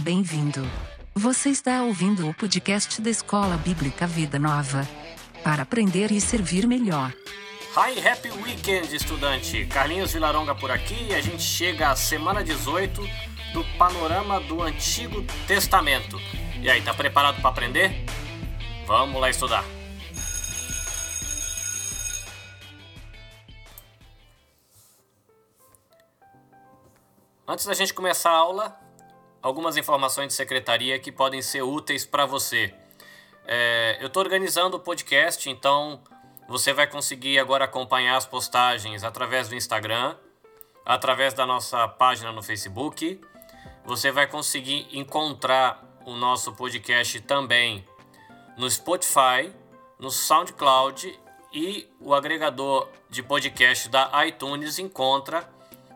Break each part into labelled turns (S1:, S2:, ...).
S1: Bem-vindo. Você está ouvindo o podcast da Escola Bíblica Vida Nova. Para aprender e servir melhor.
S2: Hi, happy weekend, estudante! Carlinhos Vilaronga por aqui e a gente chega à semana 18 do panorama do Antigo Testamento. E aí, tá preparado para aprender? Vamos lá estudar! Antes da gente começar a aula, algumas informações de secretaria que podem ser úteis para você. É, eu estou organizando o podcast, então você vai conseguir agora acompanhar as postagens através do Instagram, através da nossa página no Facebook. Você vai conseguir encontrar o nosso podcast também no Spotify, no SoundCloud e o agregador de podcast da iTunes encontra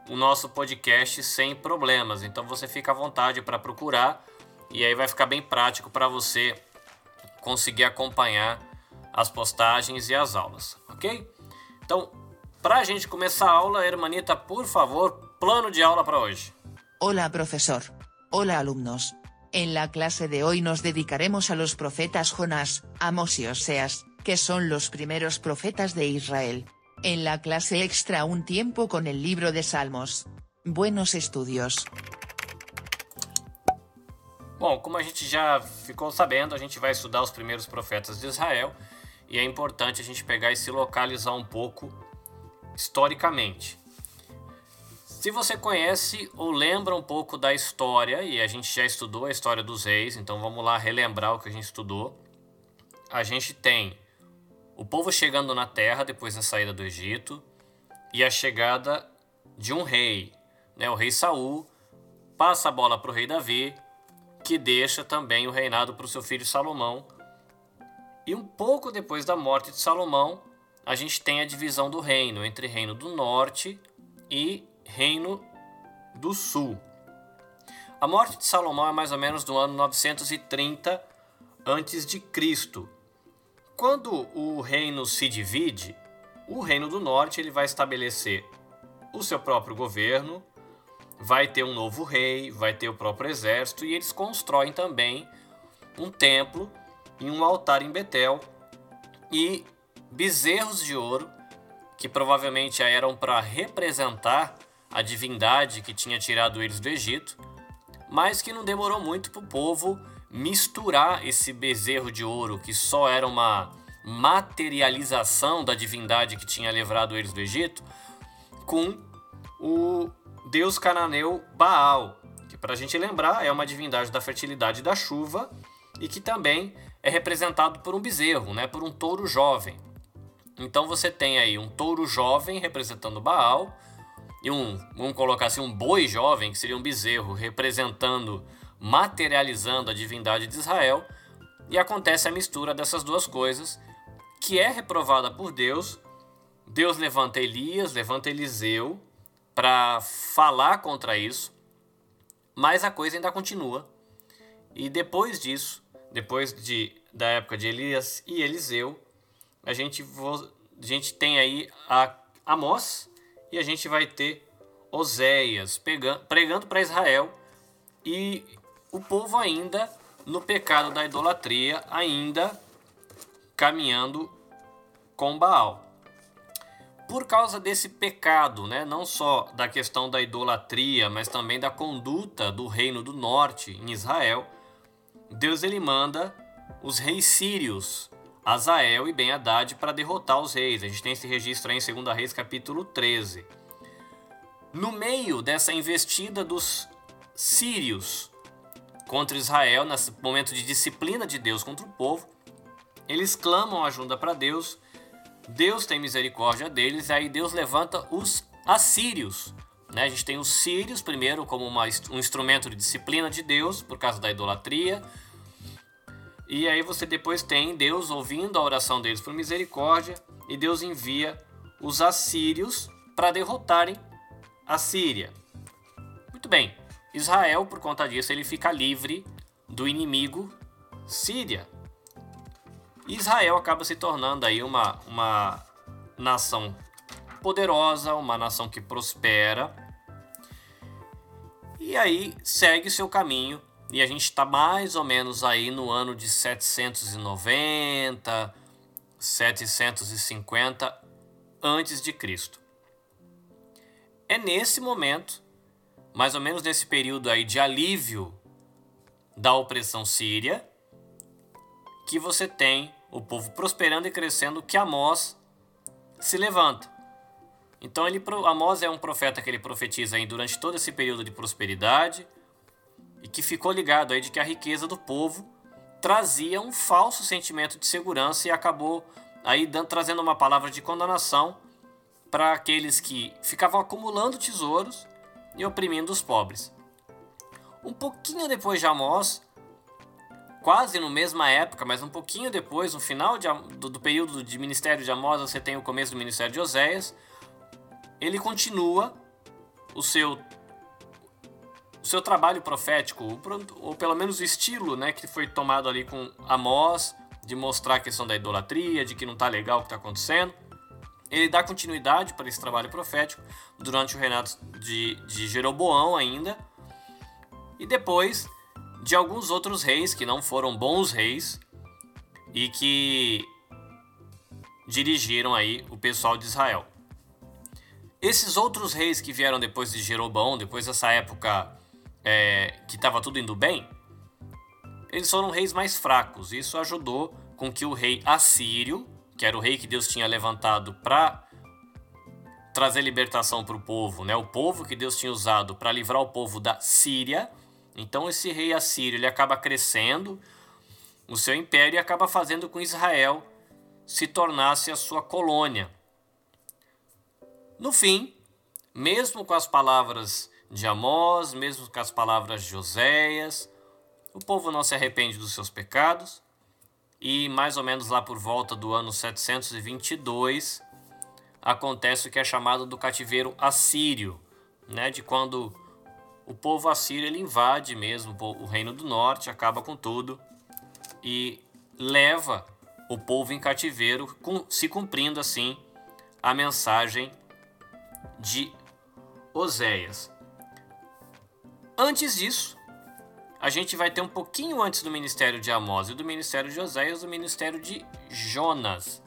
S2: o nosso podcast sem problemas. Então você fica à vontade para procurar e aí vai ficar bem prático para você conseguir acompanhar as postagens e as aulas, ok? Então, para a gente começar a aula, Hermanita, por favor, plano de aula para hoje.
S3: Hola profesor. Hola alumnos. En la clase de hoy nos dedicaremos a los profetas Jonás, Amos y Oseas, que son los primeros profetas de Israel. En la clase extra un tiempo con el libro de Salmos. Buenos estudios.
S2: Bom, como a gente já ficou sabendo, a gente vai estudar os primeiros profetas de Israel e é importante a gente pegar e se localizar um pouco historicamente. Se você conhece ou lembra um pouco da história, e a gente já estudou a história dos reis, então vamos lá relembrar o que a gente estudou. A gente tem o povo chegando na terra depois da saída do Egito e a chegada de um rei, né? O rei Saul passa a bola para o rei Davi, que deixa também o reinado para o seu filho Salomão. E um pouco depois da morte de Salomão, a gente tem a divisão do reino entre reino do norte e reino do sul. A morte de Salomão é mais ou menos do ano 930 antes de Cristo. Quando o reino se divide, o reino do norte ele vai estabelecer o seu próprio governo, vai ter um novo rei, vai ter o próprio exército e eles constroem também um templo e um altar em Betel. E bezerros de ouro que provavelmente eram para representar a divindade que tinha tirado eles do Egito, mas que não demorou muito para o povo misturar esse bezerro de ouro, que só era uma materialização da divindade que tinha livrado eles do Egito, com o deus cananeu Baal, que para a gente lembrar é uma divindade da fertilidade e da chuva e que também é representado por um bezerro, né, por um touro jovem. Então você tem aí um touro jovem representando Baal e um, vamos colocar assim, um boi jovem, que seria um bezerro representando materializando a divindade de Israel, e acontece a mistura dessas duas coisas, que é reprovada por Deus. Deus levanta Elias, levanta Eliseu para falar contra isso, mas a coisa ainda continua. E depois disso, depois de, da época de Elias e Eliseu, a gente, vo, a gente tem aí a Amós e a gente vai ter Oséias pregando para Israel e o povo ainda no pecado da idolatria, ainda caminhando com Baal. Por causa desse pecado, né, não só da questão da idolatria, mas também da conduta do reino do norte em Israel, Deus ele manda os reis sírios, Azael e Ben-Hadad, para derrotar os reis. A gente tem esse registro aí em 2 Reis capítulo 13. No meio dessa investida dos sírios contra Israel, nesse momento de disciplina de Deus contra o povo. Eles clamam ajuda para Deus, Deus tem misericórdia deles, aí Deus levanta os assírios. Né? A gente tem os sírios, primeiro, como uma, um instrumento de disciplina de Deus, por causa da idolatria. E aí você depois tem Deus ouvindo a oração deles por misericórdia, e Deus envia os assírios para derrotarem a Síria. Muito bem, Israel, por conta disso, ele fica livre do inimigo Síria. Israel acaba se tornando aí uma, uma nação poderosa, uma nação que prospera. E aí segue seu caminho e a gente está mais ou menos aí no ano de 790, 750 antes de Cristo. É nesse momento, mais ou menos nesse período aí de alívio da opressão síria, que você tem o povo prosperando e crescendo, que Amós se levanta. Então ele, Amós é um profeta que ele profetiza aí durante todo esse período de prosperidade e que ficou ligado aí de que a riqueza do povo trazia um falso sentimento de segurança e acabou aí dando, trazendo uma palavra de condenação para aqueles que ficavam acumulando tesouros e oprimindo os pobres. Um pouquinho depois de Amós, quase no mesma época, mas um pouquinho depois, no final de, do, do, período de ministério de Amós, você tem o começo do ministério de Oséias. Ele continua o seu o seu trabalho profético, ou pelo menos o estilo, né, que foi tomado ali com Amós, de mostrar a questão da idolatria, de que não está legal o que está acontecendo. Ele dá continuidade para esse trabalho profético durante o reinado de, de Jeroboão ainda, e depois de alguns outros reis que não foram bons reis e que dirigiram aí o pessoal de Israel. Esses outros reis que vieram depois de Jeroboão, depois dessa época é, que estava tudo indo bem, eles foram reis mais fracos. Isso ajudou com que o rei assírio, que era o rei que Deus tinha levantado para trazer libertação para o povo, né? o povo que Deus tinha usado para livrar o povo da Síria, então esse rei assírio ele acaba crescendo o seu império e acaba fazendo com Israel se tornasse a sua colônia. No fim, mesmo com as palavras de Amós, mesmo com as palavras de Joséias, o povo não se arrepende dos seus pecados e mais ou menos lá por volta do ano 722 acontece o que é chamado do cativeiro assírio, né, de quando o povo assírio ele invade mesmo o reino do norte, acaba com tudo e leva o povo em cativeiro, se cumprindo assim a mensagem de Oséias. Antes disso, a gente vai ter um pouquinho antes do ministério de Amós e do ministério de Oséias, o ministério de Jonas,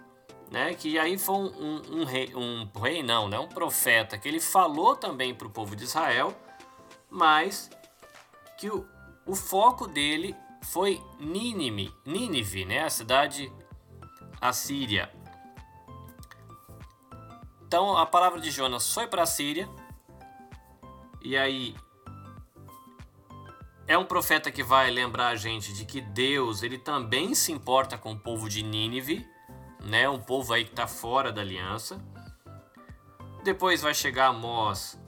S2: né? Que aí foi um, um, um, rei, um rei, não, né? Um profeta que ele falou também para o povo de Israel mas que o, o foco dele foi Nínive, Nínive, né, a cidade assíria. Então a palavra de Jonas foi para a Síria, e aí é um profeta que vai lembrar a gente de que Deus ele também se importa com o povo de Nínive, né, um povo aí que está fora da aliança. Depois vai chegar Amós,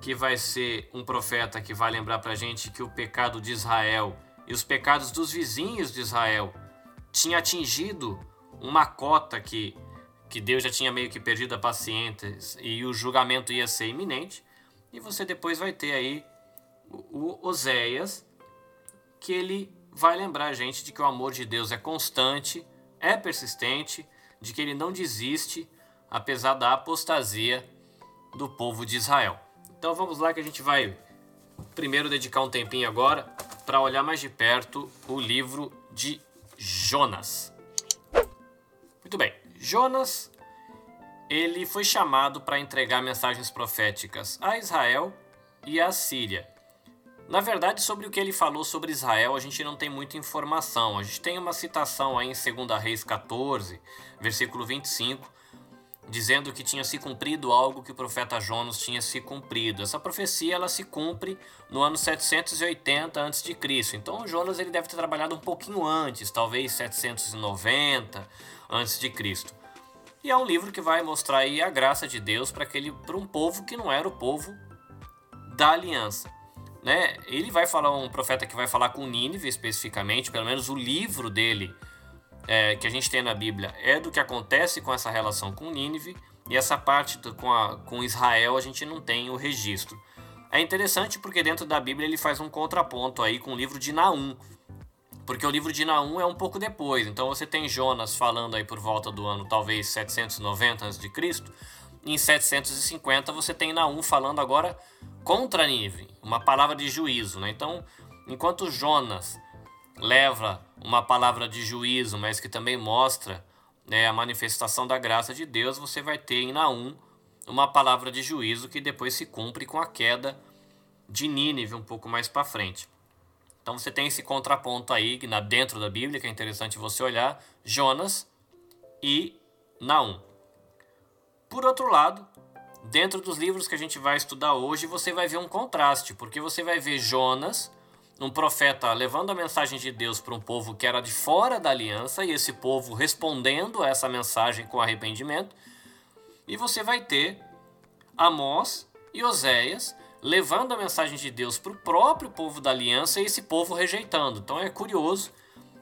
S2: que vai ser um profeta que vai lembrar para a gente que o pecado de Israel e os pecados dos vizinhos de Israel tinha atingido uma cota que, que Deus já tinha meio que perdido a paciência e o julgamento ia ser iminente. E você depois vai ter aí o, Oséias, que ele vai lembrar a gente de que o amor de Deus é constante, é persistente, de que ele não desiste, apesar da apostasia do povo de Israel. Então vamos lá que a gente vai primeiro dedicar um tempinho agora para olhar mais de perto o livro de Jonas. Muito bem, Jonas ele foi chamado para entregar mensagens proféticas a Israel e a Síria. Na verdade, sobre o que ele falou sobre Israel, a gente não tem muita informação. A gente tem uma citação aí em 2 Reis 14, versículo 25, dizendo que tinha se cumprido algo que o profeta Jonas tinha se cumprido. Essa profecia ela se cumpre no ano 780 a.C. Então Jonas ele deve ter trabalhado um pouquinho antes, talvez 790 a.C. E é um livro que vai mostrar aí a graça de Deus para aquele para um povo que não era o povo da aliança. Né? Ele vai falar um profeta que vai falar com Nínive especificamente, pelo menos o livro dele é, que a gente tem na Bíblia é do que acontece com essa relação com Nínive, e essa parte do, com, a, com Israel a gente não tem o registro. É interessante porque dentro da Bíblia ele faz um contraponto aí com o livro de Naum, porque o livro de Naum é um pouco depois. Então você tem Jonas falando aí por volta do ano talvez 790 a.C. Em 750 você tem Naum falando agora contra Nínive, uma palavra de juízo, né? Então Enquanto Jonas leva uma palavra de juízo, mas que também mostra né, a manifestação da graça de Deus, você vai ter em Naum uma palavra de juízo que depois se cumpre com a queda de Nínive um pouco mais para frente. Então você tem esse contraponto aí dentro da Bíblia que é interessante você olhar, Jonas e Naum. Por outro lado, dentro dos livros que a gente vai estudar hoje, você vai ver um contraste, porque você vai ver Jonas, um profeta levando a mensagem de Deus para um povo que era de fora da aliança e esse povo respondendo a essa mensagem com arrependimento. E você vai ter Amós e Oséias levando a mensagem de Deus para o próprio povo da aliança e esse povo rejeitando. Então é curioso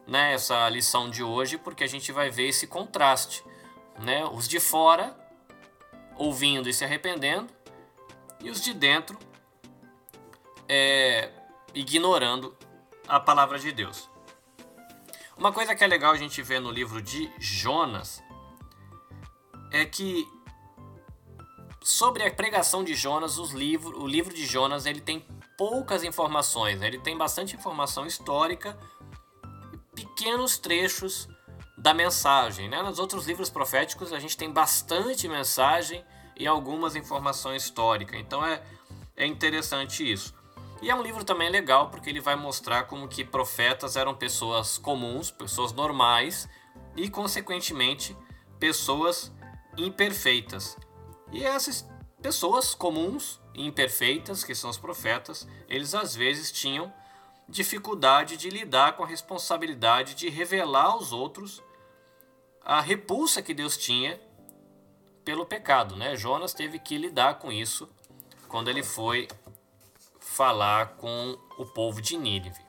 S2: né, essa lição de hoje, porque a gente vai ver esse contraste. Né? Os de fora ouvindo e se arrependendo, e os de dentro é, ignorando a palavra de Deus. Uma coisa que é legal a gente ver no livro de Jonas é que sobre a pregação de Jonas, os livro, o livro de Jonas ele tem poucas informações, né? ele tem bastante informação histórica, pequenos trechos da mensagem. Né? Nos outros livros proféticos a gente tem bastante mensagem e algumas informações históricas. Então é, é interessante isso. E é um livro também legal porque ele vai mostrar como que profetas eram pessoas comuns, pessoas normais e consequentemente pessoas imperfeitas. E essas pessoas comuns e imperfeitas, que são os profetas, eles às vezes tinham dificuldade de lidar com a responsabilidade de revelar aos outros a repulsa que Deus tinha pelo pecado, né? Jonas teve que lidar com isso quando ele foi falar com o povo de Nínive.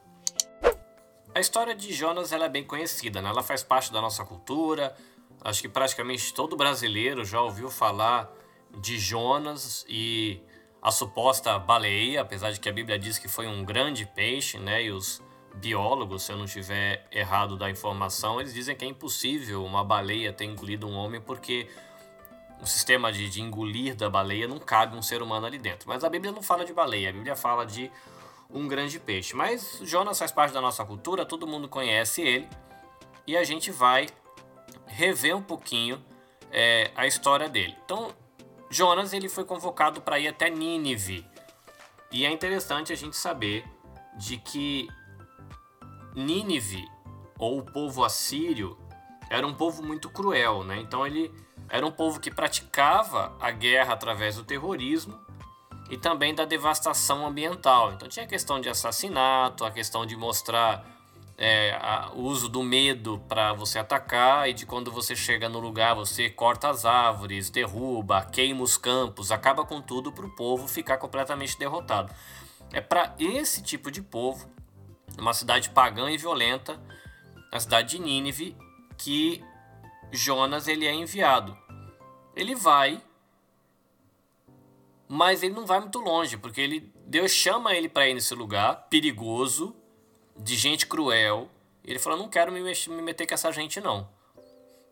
S2: A história de Jonas ela é bem conhecida, né? ela faz parte da nossa cultura. Acho que praticamente todo brasileiro já ouviu falar de Jonas e a suposta baleia, apesar de que a Bíblia diz que foi um grande peixe, né? E os biólogos, se eu não tiver errado da informação, eles dizem que é impossível uma baleia ter engolido um homem porque o sistema de, de engolir da baleia não cabe um ser humano ali dentro. Mas a Bíblia não fala de baleia, a Bíblia fala de um grande peixe. Mas Jonas faz parte da nossa cultura, todo mundo conhece ele e a gente vai rever um pouquinho é, a história dele. Então, Jonas ele foi convocado para ir até Nínive e é interessante a gente saber de que Nínive ou o povo assírio era um povo muito cruel, né? Então ele era um povo que praticava a guerra através do terrorismo e também da devastação ambiental. Então tinha a questão de assassinato, a questão de mostrar é, a, o uso do medo para você atacar e de quando você chega no lugar você corta as árvores, derruba, queima os campos, acaba com tudo para o povo ficar completamente derrotado. É para esse tipo de povo, uma cidade pagã e violenta, a cidade de Nínive, que Jonas ele é enviado. Ele vai, mas ele não vai muito longe, porque ele Deus chama ele para ir nesse lugar perigoso, de gente cruel. Ele fala: "Não quero me, me meter com essa gente não".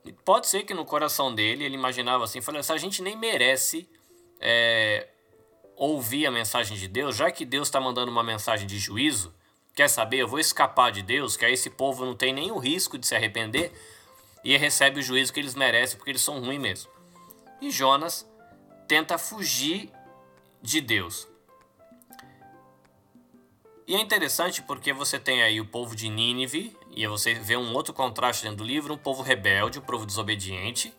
S2: E pode ser que no coração dele ele imaginava assim, falou: "Essa gente nem merece é, ouvir a mensagem de Deus, já que Deus está mandando uma mensagem de juízo. Quer saber? Eu vou escapar de Deus, que aí esse povo não tem o risco de se arrepender e recebe o juízo que eles merecem porque eles são ruins mesmo. E Jonas tenta fugir de Deus. E é interessante porque você tem aí o povo de Nínive, e você vê um outro contraste dentro do livro, um povo rebelde, um povo desobediente,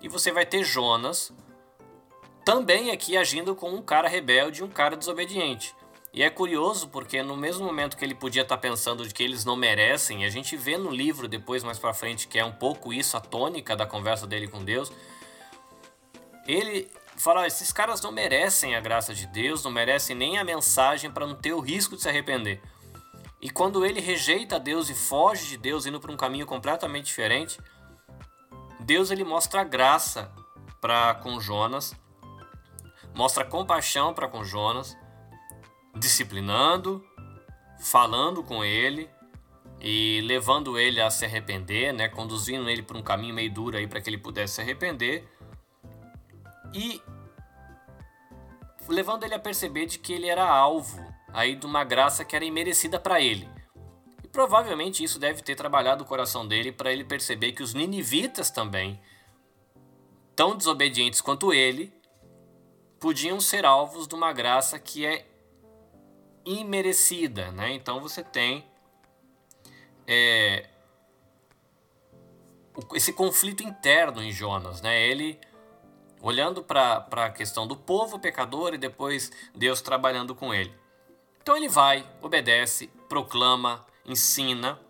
S2: e você vai ter Jonas também aqui agindo com um cara rebelde e um cara desobediente. E é curioso porque no mesmo momento que ele podia estar pensando de que eles não merecem, a gente vê no livro depois mais para frente que é um pouco isso a tônica da conversa dele com Deus. Ele fala: esses caras não merecem a graça de Deus, não merecem nem a mensagem para não ter o risco de se arrepender. E quando ele rejeita Deus e foge de Deus, indo para um caminho completamente diferente, Deus ele mostra graça para com Jonas, mostra compaixão para com Jonas disciplinando, falando com ele e levando ele a se arrepender, né, conduzindo ele por um caminho meio duro aí para que ele pudesse se arrepender e levando ele a perceber de que ele era alvo aí de uma graça que era imerecida para ele. E provavelmente isso deve ter trabalhado o coração dele para ele perceber que os ninivitas também, tão desobedientes quanto ele, podiam ser alvos de uma graça que é imerecida, né? Então você tem é, esse conflito interno em Jonas, né? Ele olhando para a questão do povo pecador e depois Deus trabalhando com ele. Então ele vai, obedece, proclama, ensina.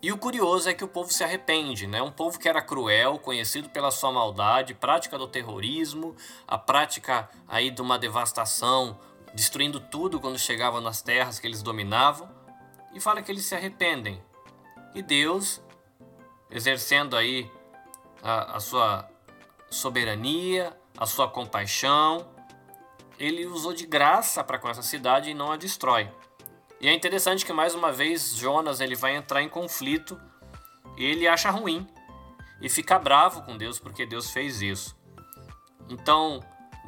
S2: E o curioso é que o povo se arrepende, né? Um povo que era cruel, conhecido pela sua maldade, prática do terrorismo, a prática aí de uma devastação, destruindo tudo quando chegavam nas terras que eles dominavam, e fala que eles se arrependem. E Deus, exercendo aí a, a sua soberania, a sua compaixão, ele usou de graça para com essa cidade e não a destrói. E é interessante que mais uma vez Jonas ele vai entrar em conflito e ele acha ruim e fica bravo com Deus porque Deus fez isso. Então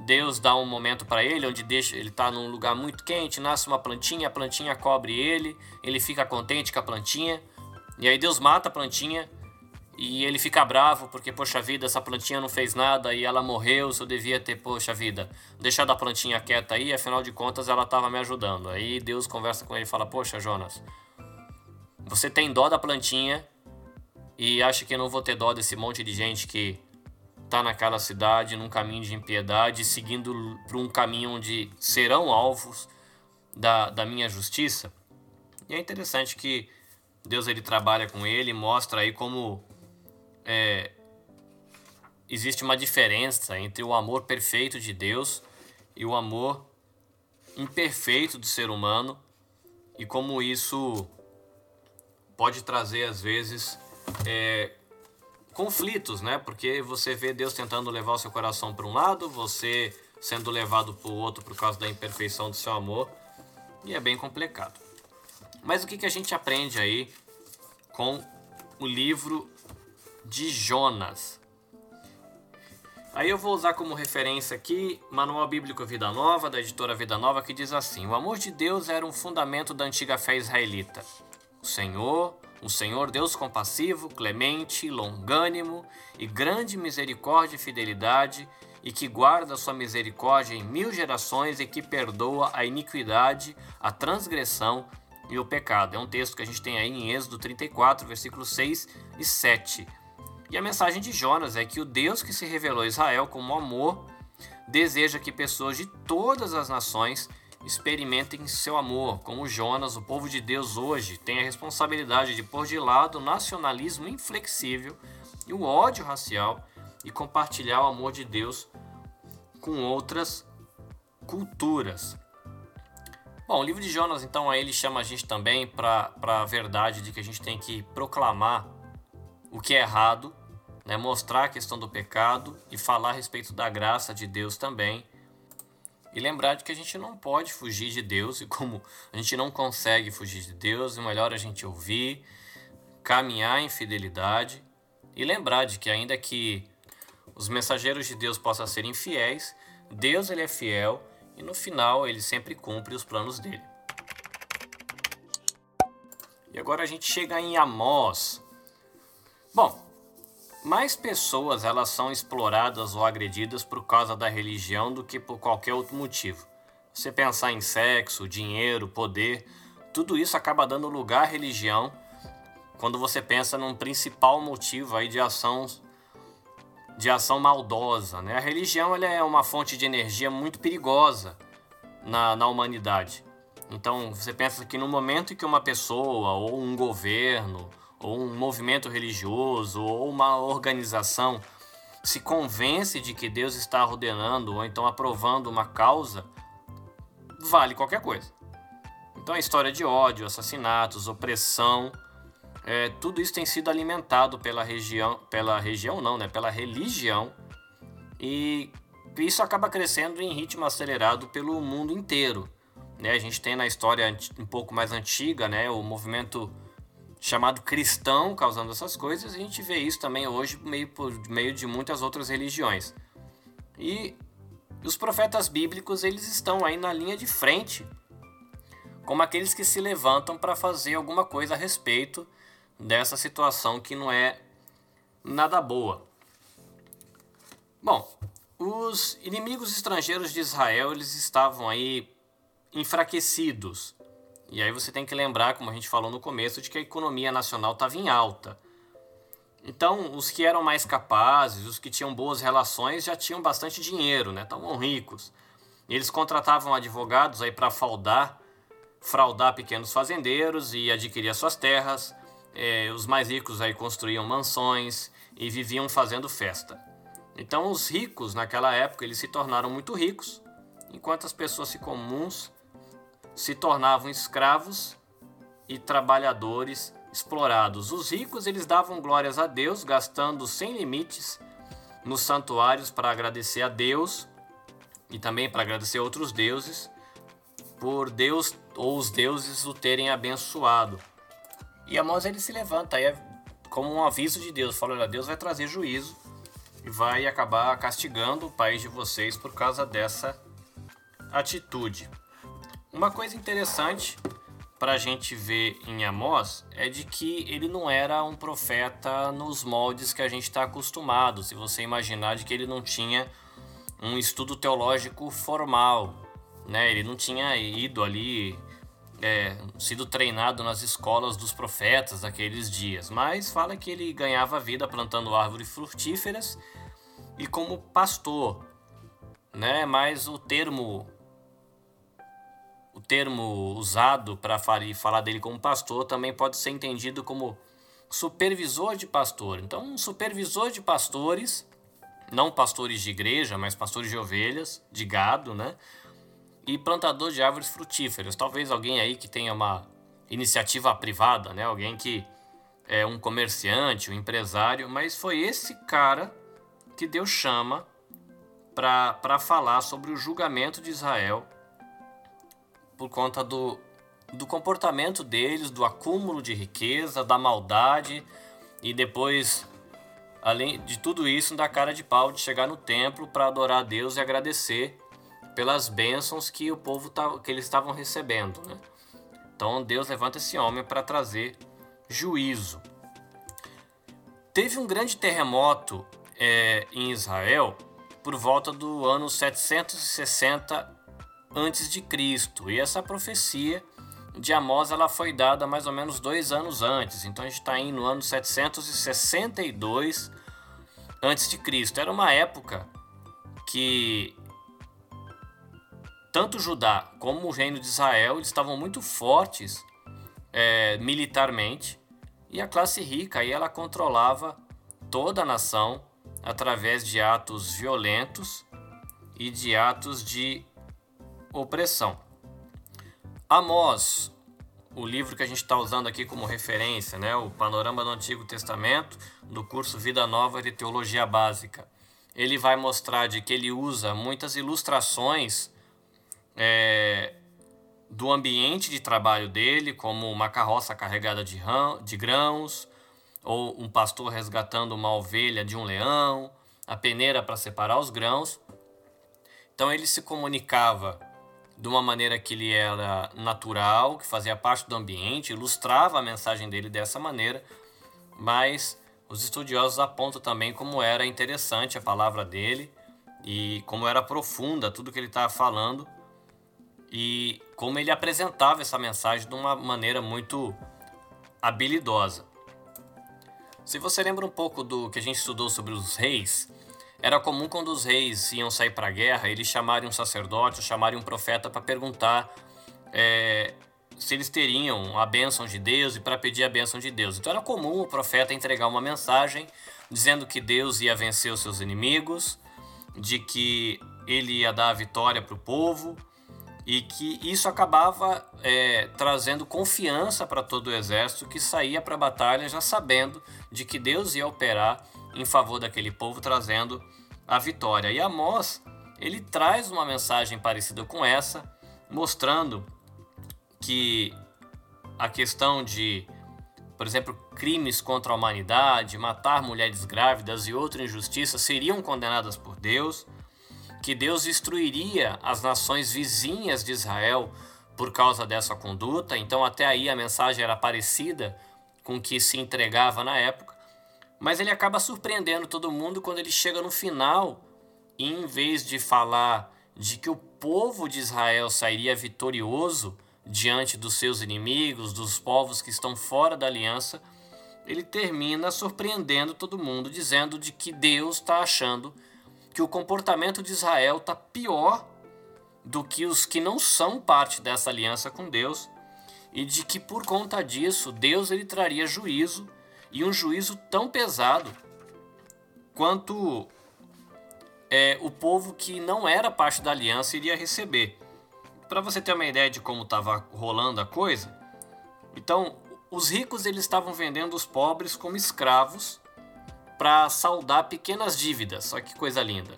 S2: Deus dá um momento para ele onde deixa ele está num lugar muito quente, nasce uma plantinha, a plantinha cobre ele, ele fica contente com a plantinha e aí Deus mata a plantinha e ele fica bravo porque, poxa vida, essa plantinha não fez nada e ela morreu, se eu devia ter, poxa vida, deixado a plantinha quieta aí, afinal de contas ela estava me ajudando. Aí Deus conversa com ele e fala: Poxa, Jonas, você tem dó da plantinha e acha que eu não vou ter dó desse monte de gente que tá naquela cidade, num caminho de impiedade, seguindo por um caminho onde serão alvos da, da minha justiça? E é interessante que Deus ele trabalha com ele, mostra aí como é, existe uma diferença entre o amor perfeito de Deus e o amor imperfeito do ser humano e como isso pode trazer às vezes é, conflitos, né? Porque você vê Deus tentando levar o seu coração para um lado, você sendo levado para o outro por causa da imperfeição do seu amor e é bem complicado. Mas o que, que a gente aprende aí com o livro de Jonas. Aí eu vou usar como referência aqui Manual Bíblico Vida Nova, da editora Vida Nova, que diz assim: O amor de Deus era um fundamento da antiga fé israelita. O Senhor, o Senhor Deus compassivo, clemente, longânimo e grande misericórdia e fidelidade, e que guarda sua misericórdia em mil gerações e que perdoa a iniquidade, a transgressão e o pecado. É um texto que a gente tem aí em Êxodo 34, versículos 6 e 7. E a mensagem de Jonas é que o Deus que se revelou a Israel como amor deseja que pessoas de todas as nações experimentem seu amor, como Jonas, o povo de Deus hoje tem a responsabilidade de pôr de lado o nacionalismo inflexível e o ódio racial e compartilhar o amor de Deus com outras culturas. Bom, o livro de Jonas, então, aí ele chama a gente também para a verdade de que a gente tem que proclamar o que é errado, né, mostrar a questão do pecado e falar a respeito da graça de Deus também. E lembrar de que a gente não pode fugir de Deus e como a gente não consegue fugir de Deus, é melhor a gente ouvir, caminhar em fidelidade e lembrar de que ainda que os mensageiros de Deus possam ser infiéis, Deus ele é fiel e no final ele sempre cumpre os planos dele. E agora a gente chega em Amós, Bom, mais pessoas elas são exploradas ou agredidas por causa da religião do que por qualquer outro motivo. Você pensar em sexo, dinheiro, poder, tudo isso acaba dando lugar à religião quando você pensa num principal motivo aí de ação de ação maldosa, né? A religião ela é uma fonte de energia muito perigosa na, na humanidade. Então você pensa que no momento em que uma pessoa ou um governo ou um movimento religioso, ou uma organização se convence de que Deus está ordenando ou então aprovando uma causa, vale qualquer coisa. Então a história de ódio, assassinatos, opressão, é, tudo isso tem sido alimentado pela região, pela região não, né? Pela religião e isso acaba crescendo em ritmo acelerado pelo mundo inteiro. Né? A gente tem na história um pouco mais antiga, né? O movimento chamado cristão causando essas coisas, a gente vê isso também hoje meio por meio de muitas outras religiões. E os profetas bíblicos, eles estão aí na linha de frente, como aqueles que se levantam para fazer alguma coisa a respeito dessa situação que não é nada boa. Bom, os inimigos estrangeiros de Israel, eles estavam aí enfraquecidos. E aí você tem que lembrar, como a gente falou no começo, de que a economia nacional estava em alta. Então, os que eram mais capazes, os que tinham boas relações, já tinham bastante dinheiro, né? Estavam ricos. E eles contratavam advogados aí para fraudar, fraudar pequenos fazendeiros e adquirir as suas terras. É, os mais ricos aí construíam mansões e viviam fazendo festa. Então, os ricos naquela época eles se tornaram muito ricos, enquanto as pessoas comuns se tornavam escravos e trabalhadores explorados. Os ricos eles davam glórias a Deus, gastando sem limites nos santuários para agradecer a Deus e também para agradecer outros deuses por Deus ou os deuses o terem abençoado. E Amós ele se levanta aí como um aviso de Deus, fala: olha, Deus vai trazer juízo e vai acabar castigando o país de vocês por causa dessa atitude. Uma coisa interessante para a gente ver em Amós é de que ele não era um profeta nos moldes que a gente está acostumado. Se você imaginar de que ele não tinha um estudo teológico formal, né? Ele não tinha ido ali, é, sido treinado nas escolas dos profetas daqueles dias, mas fala que ele ganhava vida plantando árvores frutíferas e como pastor, né? Mas o termo termo usado para falar dele como pastor também pode ser entendido como supervisor de pastor. Então, um supervisor de pastores, não pastores de igreja, mas pastores de ovelhas, de gado, né? E plantador de árvores frutíferas. Talvez alguém aí que tenha uma iniciativa privada, né? Alguém que é um comerciante, um empresário, mas foi esse cara que Deus chama para falar sobre o julgamento de Israel por conta do, do comportamento deles, do acúmulo de riqueza, da maldade e depois, além de tudo isso, da cara de pau de chegar no templo para adorar a Deus e agradecer pelas bênçãos que o povo tá, que eles estavam recebendo. Né? Então Deus levanta esse homem para trazer juízo. Teve um grande terremoto é, em Israel por volta do ano 760 antes de Cristo. E essa profecia de Amós ela foi dada mais ou menos dois anos antes. Então a gente está aí no ano 762 antes de Cristo. Era uma época que tanto Judá como o reino de Israel estavam muito fortes é, militarmente e a classe rica aí ela controlava toda a nação através de atos violentos e de atos de opressão. Amós, o livro que a gente está usando aqui como referência, né, o Panorama do Antigo Testamento, do curso Vida Nova de Teologia Básica, ele vai mostrar de que ele usa muitas ilustrações é, do ambiente de trabalho dele, como uma carroça carregada de, rão, de grãos, ou um pastor resgatando uma ovelha de um leão, a peneira para separar os grãos. Então ele se comunicava de uma maneira que ele era natural, que fazia parte do ambiente, ilustrava a mensagem dele dessa maneira, mas os estudiosos apontam também como era interessante a palavra dele e como era profunda tudo que ele estava falando e como ele apresentava essa mensagem de uma maneira muito habilidosa. Se você lembra um pouco do que a gente estudou sobre os reis, era comum quando os reis iam sair para a guerra, eles chamarem um sacerdote chamarem um profeta para perguntar é, se eles teriam a bênção de Deus e para pedir a bênção de Deus. Então era comum o profeta entregar uma mensagem dizendo que Deus ia vencer os seus inimigos, de que ele ia dar a vitória para o povo e que isso acabava é, trazendo confiança para todo o exército que saía para a batalha já sabendo de que Deus ia operar em favor daquele povo, trazendo a vitória. E Amós, ele traz uma mensagem parecida com essa, mostrando que a questão de, por exemplo, crimes contra a humanidade, matar mulheres grávidas e outras injustiças seriam condenadas por Deus, que Deus destruiria as nações vizinhas de Israel por causa dessa conduta. Então, até aí a mensagem era parecida com o que se entregava na época. Mas ele acaba surpreendendo todo mundo quando ele chega no final e, em vez de falar de que o povo de Israel sairia vitorioso diante dos seus inimigos, dos povos que estão fora da aliança, ele termina surpreendendo todo mundo, dizendo de que Deus está achando que o comportamento de Israel está pior do que os que não são parte dessa aliança com Deus e de que por conta disso Deus ele traria juízo e um juízo tão pesado quanto é, o povo que não era parte da aliança iria receber. Para você ter uma ideia de como estava rolando a coisa, então os ricos eles estavam vendendo os pobres como escravos para saldar pequenas dívidas. Só que coisa linda.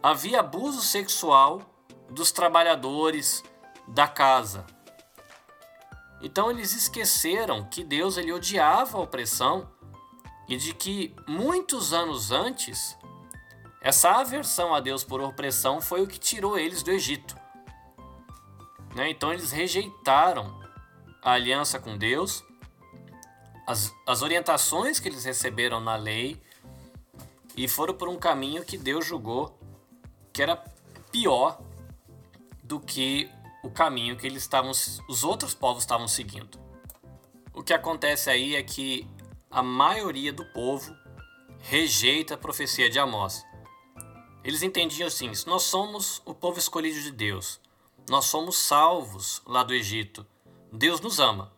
S2: Havia abuso sexual dos trabalhadores da casa. Então eles esqueceram que Deus ele odiava a opressão e de que muitos anos antes essa aversão a Deus por opressão foi o que tirou eles do Egito. Né? Então eles rejeitaram a aliança com Deus as, as orientações que eles receberam na lei e foram por um caminho que Deus julgou que era pior do que o caminho que eles estavam, os outros povos estavam seguindo. O que acontece aí é que a maioria do povo rejeita a profecia de Amós. Eles entendiam assim: nós somos o povo escolhido de Deus, nós somos salvos lá do Egito, Deus nos ama.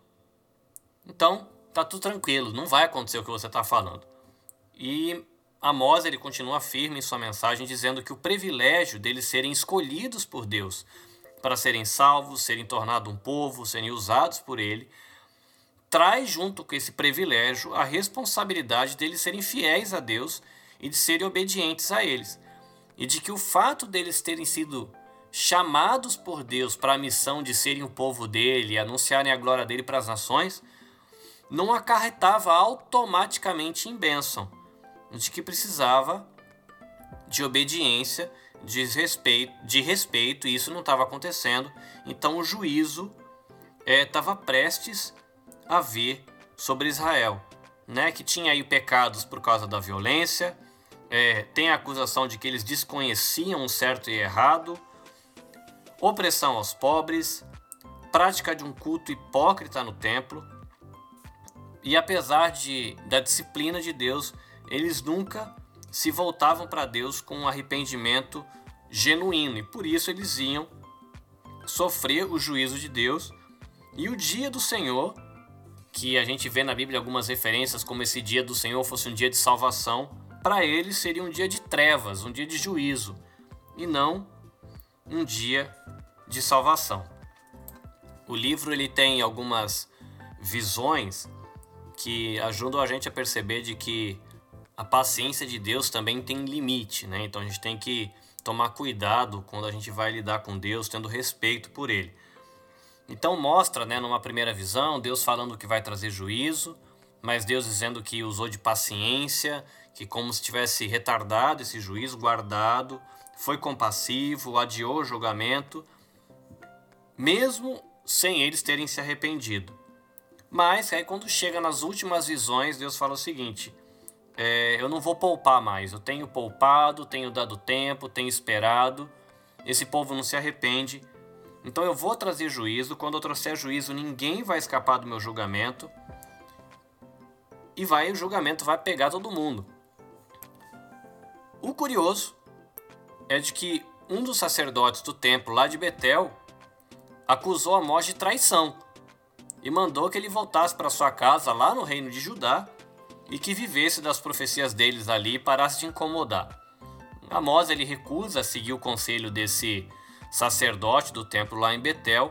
S2: Então, tá tudo tranquilo, não vai acontecer o que você está falando. E Amós ele continua firme em sua mensagem dizendo que o privilégio deles serem escolhidos por Deus para serem salvos, serem tornados um povo, serem usados por ele, traz junto com esse privilégio a responsabilidade deles serem fiéis a Deus e de serem obedientes a eles. E de que o fato deles terem sido chamados por Deus para a missão de serem o povo dele anunciarem a glória dele para as nações, não acarretava automaticamente em bênção, de que precisava de obediência, de respeito, de respeito e isso não estava acontecendo. Então o juízo estava é, prestes a vir sobre Israel, né? Que tinha aí pecados por causa da violência, é, tem a acusação de que eles desconheciam o certo e errado, opressão aos pobres, prática de um culto hipócrita no templo, e apesar de, da disciplina de Deus, eles nunca se voltavam para Deus com um arrependimento genuíno e por isso eles iam sofrer o juízo de Deus. E o dia do Senhor, que a gente vê na Bíblia algumas referências como esse dia do Senhor fosse um dia de salvação, para eles seria um dia de trevas, um dia de juízo e não um dia de salvação. O livro ele tem algumas visões que ajudam a gente a perceber de que a paciência de Deus também tem limite, né? Então a gente tem que tomar cuidado quando a gente vai lidar com Deus, tendo respeito por Ele. Então mostra, né, numa primeira visão, Deus falando que vai trazer juízo, mas Deus dizendo que usou de paciência, que como se tivesse retardado esse juízo, guardado, foi compassivo, adiou o julgamento, mesmo sem eles terem se arrependido. Mas aí quando chega nas últimas visões, Deus fala o seguinte: é, eu não vou poupar mais. Eu tenho poupado, tenho dado tempo, tenho esperado. Esse povo não se arrepende. Então eu vou trazer juízo. Quando eu trouxer juízo, ninguém vai escapar do meu julgamento. E vai, o julgamento vai pegar todo mundo. O curioso é de que um dos sacerdotes do templo lá de Betel acusou Amós de traição e mandou que ele voltasse para sua casa lá no reino de Judá e que vivesse das profecias deles ali e parasse de incomodar. Amós ele recusa seguir o conselho desse sacerdote do templo lá em Betel,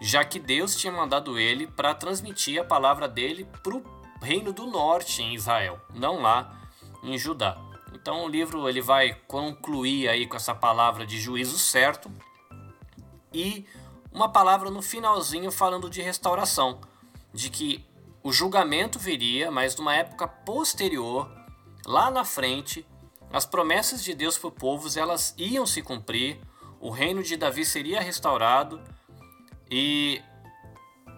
S2: já que Deus tinha mandado ele para transmitir a palavra dele para o reino do norte em Israel, não lá em Judá. Então o livro ele vai concluir aí com essa palavra de juízo certo e uma palavra no finalzinho falando de restauração, de que o julgamento viria, mas numa época posterior, lá na frente, as promessas de Deus para o povo elas iam se cumprir, o reino de Davi seria restaurado e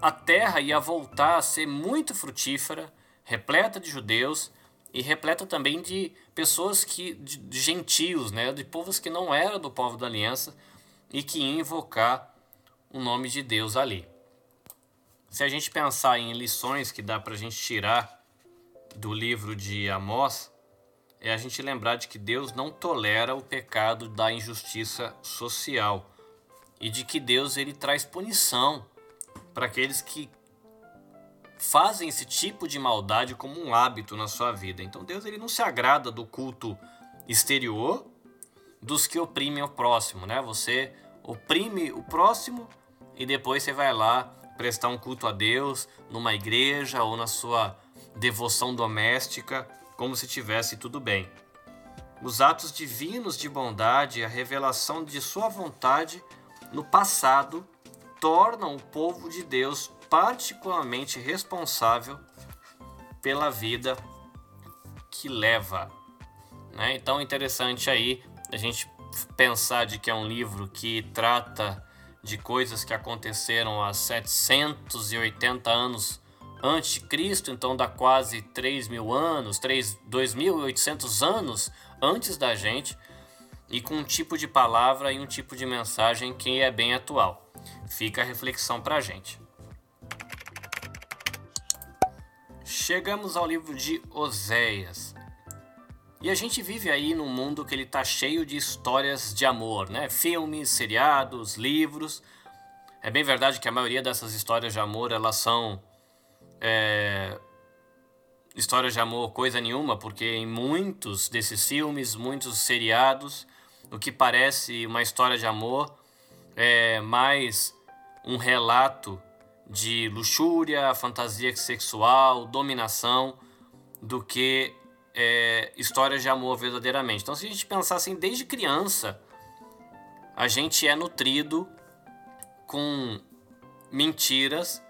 S2: a terra ia voltar a ser muito frutífera, repleta de judeus e repleta também de pessoas que de, de gentios, né, de povos que não eram do povo da aliança e que iam invocar o nome de Deus ali. Se a gente pensar em lições que dá para a gente tirar do livro de Amós, é a gente lembrar de que Deus não tolera o pecado da injustiça social e de que Deus ele traz punição para aqueles que fazem esse tipo de maldade como um hábito na sua vida. Então Deus ele não se agrada do culto exterior dos que oprimem o próximo, né? Você oprime o próximo e depois você vai lá prestar um culto a Deus numa igreja ou na sua devoção doméstica, como se tivesse tudo bem. Os atos divinos de bondade, a revelação de sua vontade no passado tornam o povo de Deus particularmente responsável pela vida que leva. Né? Então, interessante aí a gente pensar de que é um livro que trata de coisas que aconteceram há 780 anos antes de Cristo, então dá quase 3 mil anos, 2.800 anos antes da gente, e com um tipo de palavra e um tipo de mensagem que é bem atual. Fica a reflexão para a gente. Chegamos ao livro de Oséias. E a gente vive aí num mundo que ele tá cheio de histórias de amor, né? Filmes, seriados, livros. É bem verdade que a maioria dessas histórias de amor elas são é, histórias de amor coisa nenhuma, porque em muitos desses filmes, muitos seriados, o que parece uma história de amor é mais um relato de luxúria, fantasia sexual, dominação, do que é, histórias de amor verdadeiramente. Então, se a gente pensar assim, desde criança, a gente é nutrido com mentiras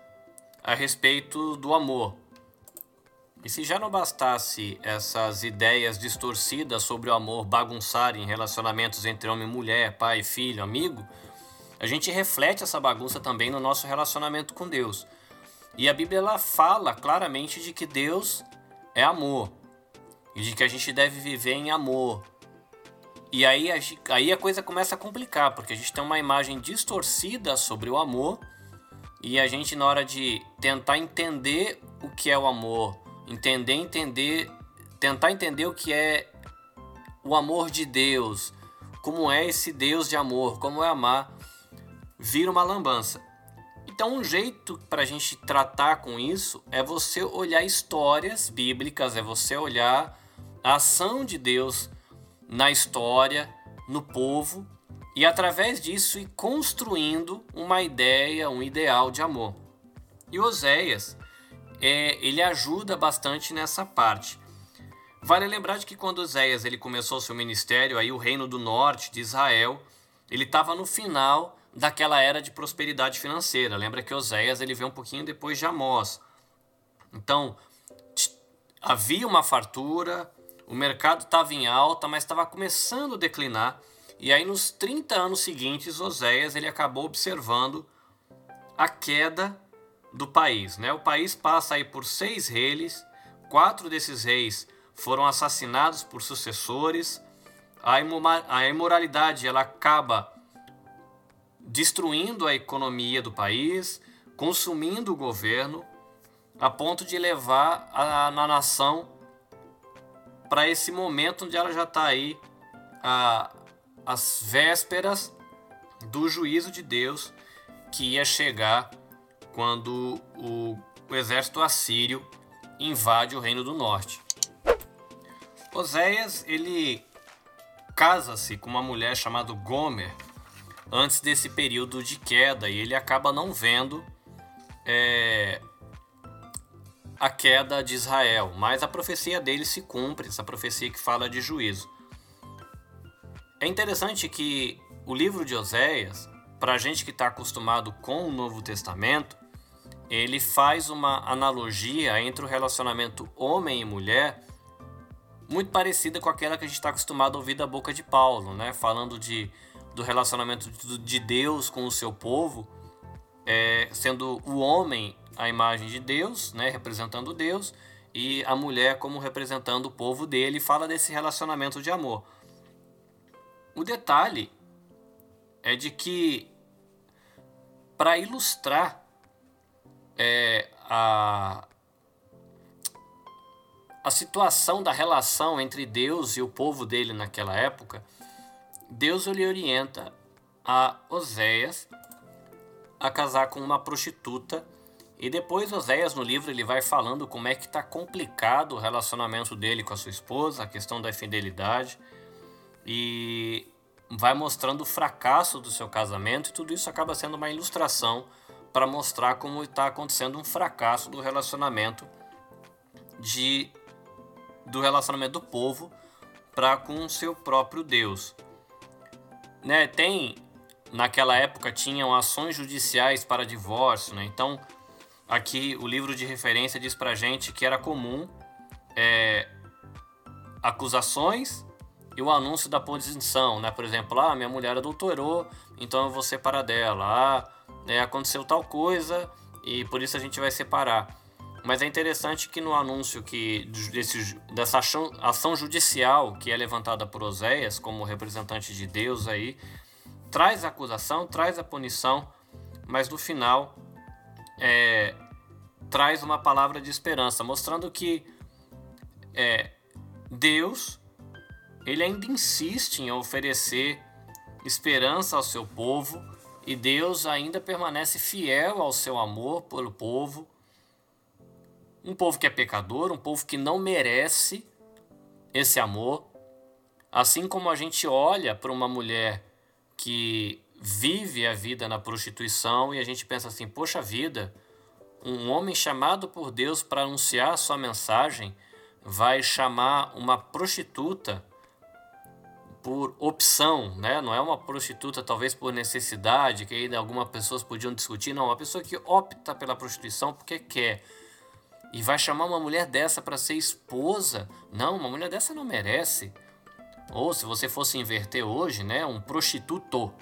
S2: a respeito do amor. E se já não bastasse essas ideias distorcidas sobre o amor bagunçarem relacionamentos entre homem e mulher, pai, filho, amigo, a gente reflete essa bagunça também no nosso relacionamento com Deus. E a Bíblia ela fala claramente de que Deus é amor de que a gente deve viver em amor. E aí a, aí a coisa começa a complicar, porque a gente tem uma imagem distorcida sobre o amor e a gente, na hora de tentar entender o que é o amor, entender, entender, tentar entender o que é o amor de Deus, como é esse Deus de amor, como é amar, vira uma lambança. Então, um jeito para a gente tratar com isso é você olhar histórias bíblicas, é você olhar a ação de Deus na história, no povo, e através disso ir construindo uma ideia, um ideal de amor. E Oséias, é, ele ajuda bastante nessa parte. Vale lembrar de que quando Oséias ele começou seu ministério, aí o reino do norte de Israel, ele estava no final daquela era de prosperidade financeira. Lembra que Oséias ele veio um pouquinho depois de Amós. Então, havia uma fartura, o mercado estava em alta, mas estava começando a declinar. E aí nos 30 anos seguintes, Oséias ele acabou observando a queda do país. Né? O país passa aí por seis reis, quatro desses reis foram assassinados por sucessores, a imoralidade ela acaba destruindo a economia do país, consumindo o governo, a ponto de levar a, a nação para esse momento onde ela já está aí as vésperas do juízo de Deus que ia chegar quando o, o exército assírio invade o reino do norte. Oséias ele casa-se com uma mulher chamada Gomer antes desse período de queda e ele acaba não vendo é, a queda de Israel, mas a profecia dele se cumpre, essa profecia que fala de juízo. É interessante que o livro de Oséias, para a gente que está acostumado com o Novo Testamento, ele faz uma analogia entre o relacionamento homem e mulher muito parecida com aquela que a gente está acostumado a ouvir da boca de Paulo, né? falando de, do relacionamento de Deus com o seu povo, é, sendo o homem a imagem de Deus, né? representando Deus, e a mulher como representando o povo dele, fala desse relacionamento de amor. O detalhe é de que, para ilustrar é, a, a situação da relação entre Deus e o povo dele naquela época, Deus lhe orienta a Oséias a casar com uma prostituta e depois Oséias no livro ele vai falando como é que está complicado o relacionamento dele com a sua esposa, a questão da infidelidade e vai mostrando o fracasso do seu casamento e tudo isso acaba sendo uma ilustração para mostrar como está acontecendo um fracasso do relacionamento de do relacionamento do povo para com o seu próprio Deus. Né, tem naquela época tinham ações judiciais para divórcio, né? Então aqui o livro de referência diz para gente que era comum é, acusações e o anúncio da posição, né? Por exemplo, ah, minha mulher adulterou, então eu vou separar dela. Ah, é, aconteceu tal coisa e por isso a gente vai separar. Mas é interessante que no anúncio que desse, dessa ação, ação judicial que é levantada por Oséias como representante de Deus aí, traz a acusação, traz a punição, mas no final é, traz uma palavra de esperança, mostrando que é, Deus ele ainda insiste em oferecer esperança ao seu povo e Deus ainda permanece fiel ao seu amor pelo povo um povo que é pecador, um povo que não merece esse amor. Assim como a gente olha para uma mulher que vive a vida na prostituição e a gente pensa assim: poxa vida, um homem chamado por Deus para anunciar a sua mensagem vai chamar uma prostituta por opção, né? Não é uma prostituta talvez por necessidade, que ainda algumas pessoas podiam discutir, não, uma pessoa que opta pela prostituição porque quer e vai chamar uma mulher dessa para ser esposa. Não, uma mulher dessa não merece. Ou se você fosse inverter hoje, né, um prostituto,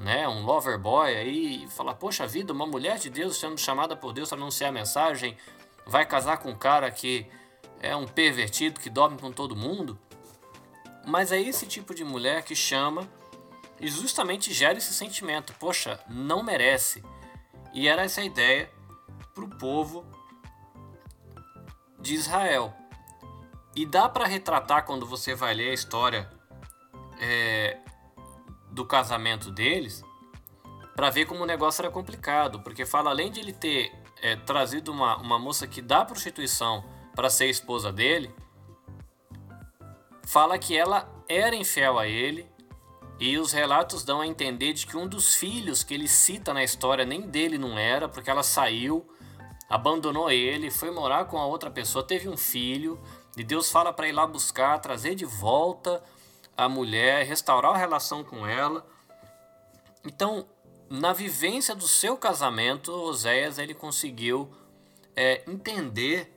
S2: né, um lover boy aí, e falar, poxa vida, uma mulher de Deus sendo chamada por Deus para anunciar a mensagem, vai casar com um cara que é um pervertido que dorme com todo mundo. Mas é esse tipo de mulher que chama e justamente gera esse sentimento, poxa, não merece. E era essa a ideia para o povo de Israel. E dá para retratar quando você vai ler a história é, do casamento deles, para ver como o negócio era complicado, porque fala além de ele ter é, trazido uma, uma moça que dá prostituição para ser esposa dele, fala que ela era infiel a ele e os relatos dão a entender de que um dos filhos que ele cita na história nem dele não era, porque ela saiu abandonou ele, foi morar com a outra pessoa, teve um filho, e Deus fala para ir lá buscar, trazer de volta a mulher, restaurar a relação com ela. Então, na vivência do seu casamento, Oséias ele conseguiu é, entender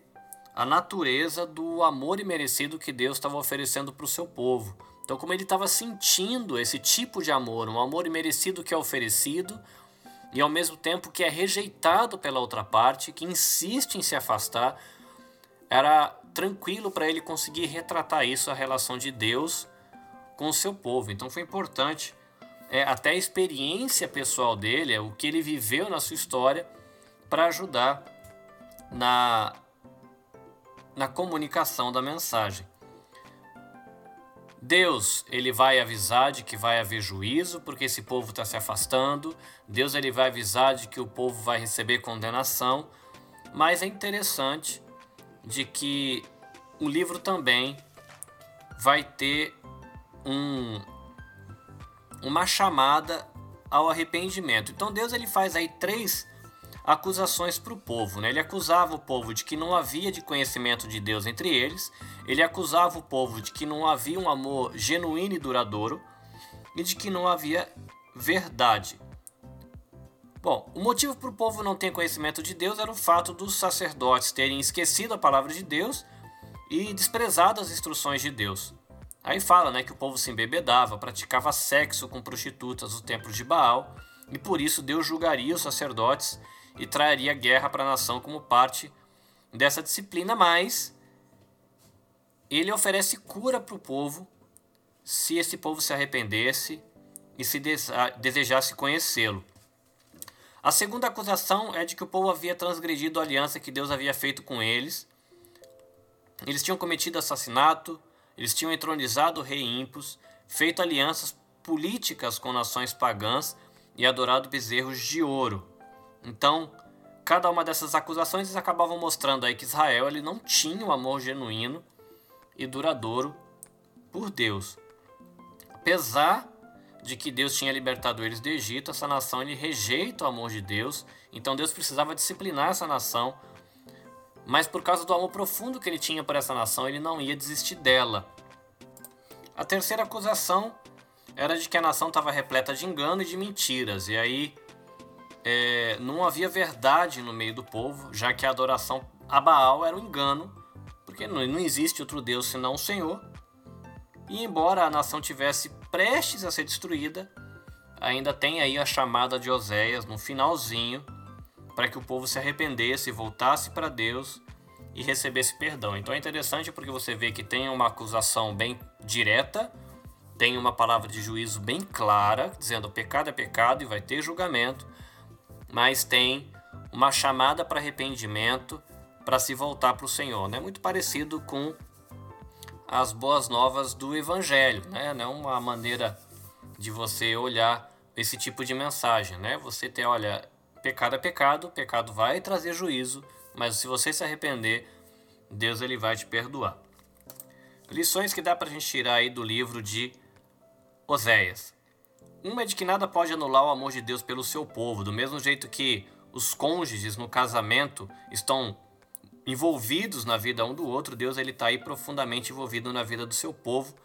S2: a natureza do amor imerecido que Deus estava oferecendo para o seu povo. Então, como ele estava sentindo esse tipo de amor, um amor imerecido que é oferecido, e ao mesmo tempo que é rejeitado pela outra parte, que insiste em se afastar, era tranquilo para ele conseguir retratar isso, a relação de Deus com o seu povo. Então foi importante, é, até a experiência pessoal dele, é, o que ele viveu na sua história, para ajudar na, na comunicação da mensagem. Deus, ele vai avisar de que vai haver juízo, porque esse povo está se afastando. Deus, ele vai avisar de que o povo vai receber condenação. Mas é interessante de que o livro também vai ter um, uma chamada ao arrependimento. Então Deus ele faz aí três acusações para o povo. Né? Ele acusava o povo de que não havia de conhecimento de Deus entre eles, ele acusava o povo de que não havia um amor genuíno e duradouro e de que não havia verdade. Bom, o motivo para o povo não ter conhecimento de Deus era o fato dos sacerdotes terem esquecido a palavra de Deus e desprezado as instruções de Deus. Aí fala né, que o povo se embebedava, praticava sexo com prostitutas no templo de Baal, e por isso Deus julgaria os sacerdotes e traria guerra para a nação como parte dessa disciplina, mas ele oferece cura para o povo se esse povo se arrependesse e se desejasse conhecê-lo. A segunda acusação é de que o povo havia transgredido a aliança que Deus havia feito com eles. Eles tinham cometido assassinato, eles tinham entronizado o rei ímpios, feito alianças políticas com nações pagãs e adorado bezerros de ouro. Então, cada uma dessas acusações acabavam mostrando aí que Israel ele não tinha o um amor genuíno e duradouro por Deus. Apesar de que Deus tinha libertado eles do Egito, essa nação ele rejeita o amor de Deus, então Deus precisava disciplinar essa nação, mas por causa do amor profundo que ele tinha por essa nação, ele não ia desistir dela. A terceira acusação era de que a nação estava repleta de engano e de mentiras, e aí é, não havia verdade no meio do povo, já que a adoração a Baal era um engano, porque não, não existe outro Deus senão o Senhor. E embora a nação tivesse prestes a ser destruída, ainda tem aí a chamada de Oséias no finalzinho, para que o povo se arrependesse, voltasse para Deus e recebesse perdão. Então é interessante porque você vê que tem uma acusação bem direta, tem uma palavra de juízo bem clara, dizendo pecado é pecado e vai ter julgamento, mas tem uma chamada para arrependimento, para se voltar para o Senhor. É né? muito parecido com as boas novas do Evangelho, né? É uma maneira de você olhar esse tipo de mensagem, né? Você tem, olha, pecado é pecado, pecado vai trazer juízo, mas se você se arrepender, Deus ele vai te perdoar. Lições que dá para a gente tirar aí do livro de Oséias. Uma é de que nada pode anular o amor de Deus pelo seu povo, do mesmo jeito que os cônjuges no casamento estão envolvidos na vida um do outro, Deus ele está aí profundamente envolvido na vida do seu povo,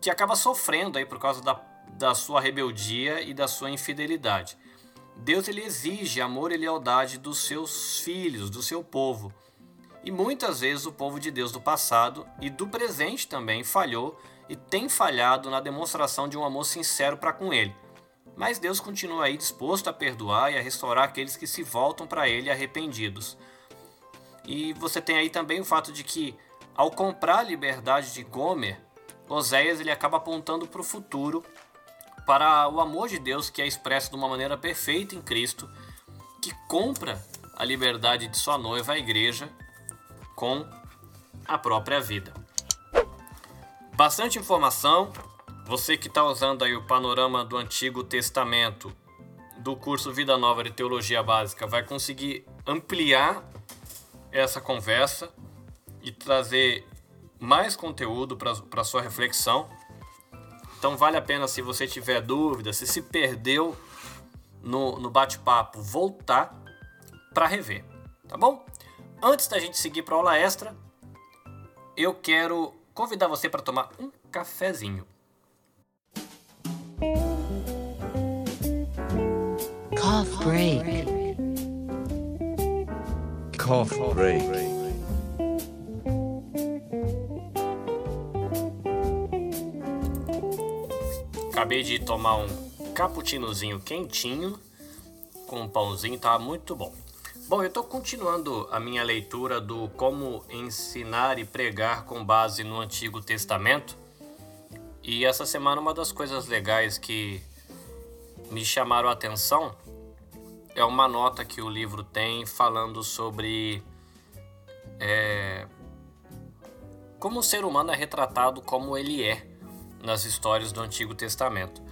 S2: que acaba sofrendo aí por causa da, da sua rebeldia e da sua infidelidade. Deus ele exige amor e lealdade dos seus filhos, do seu povo. E muitas vezes o povo de Deus do passado e do presente também falhou e tem falhado na demonstração de um amor sincero para com ele. Mas Deus continua aí disposto a perdoar e a restaurar aqueles que se voltam para ele arrependidos. E você tem aí também o fato de que ao comprar a liberdade de Gomer, Oséias ele acaba apontando para o futuro para o amor de Deus que é expresso de uma maneira perfeita em Cristo, que compra a liberdade de sua noiva, a igreja, com a própria vida. Bastante informação. Você que está usando aí o panorama do Antigo Testamento do curso Vida Nova de Teologia Básica vai conseguir ampliar essa conversa e trazer mais conteúdo para sua reflexão. Então vale a pena se você tiver dúvida, se se perdeu no, no bate-papo, voltar para rever, tá bom? Antes da gente seguir para a aula extra, eu quero convidar você para tomar um cafezinho.
S1: Cough break.
S4: Cough break.
S2: Acabei de tomar um cappuccinozinho quentinho com um pãozinho, tá muito bom. Bom, eu estou continuando a minha leitura do Como Ensinar e Pregar com base no Antigo Testamento. E essa semana uma das coisas legais que me chamaram a atenção é uma nota que o livro tem falando sobre é, como o ser humano é retratado como ele é nas histórias do Antigo Testamento.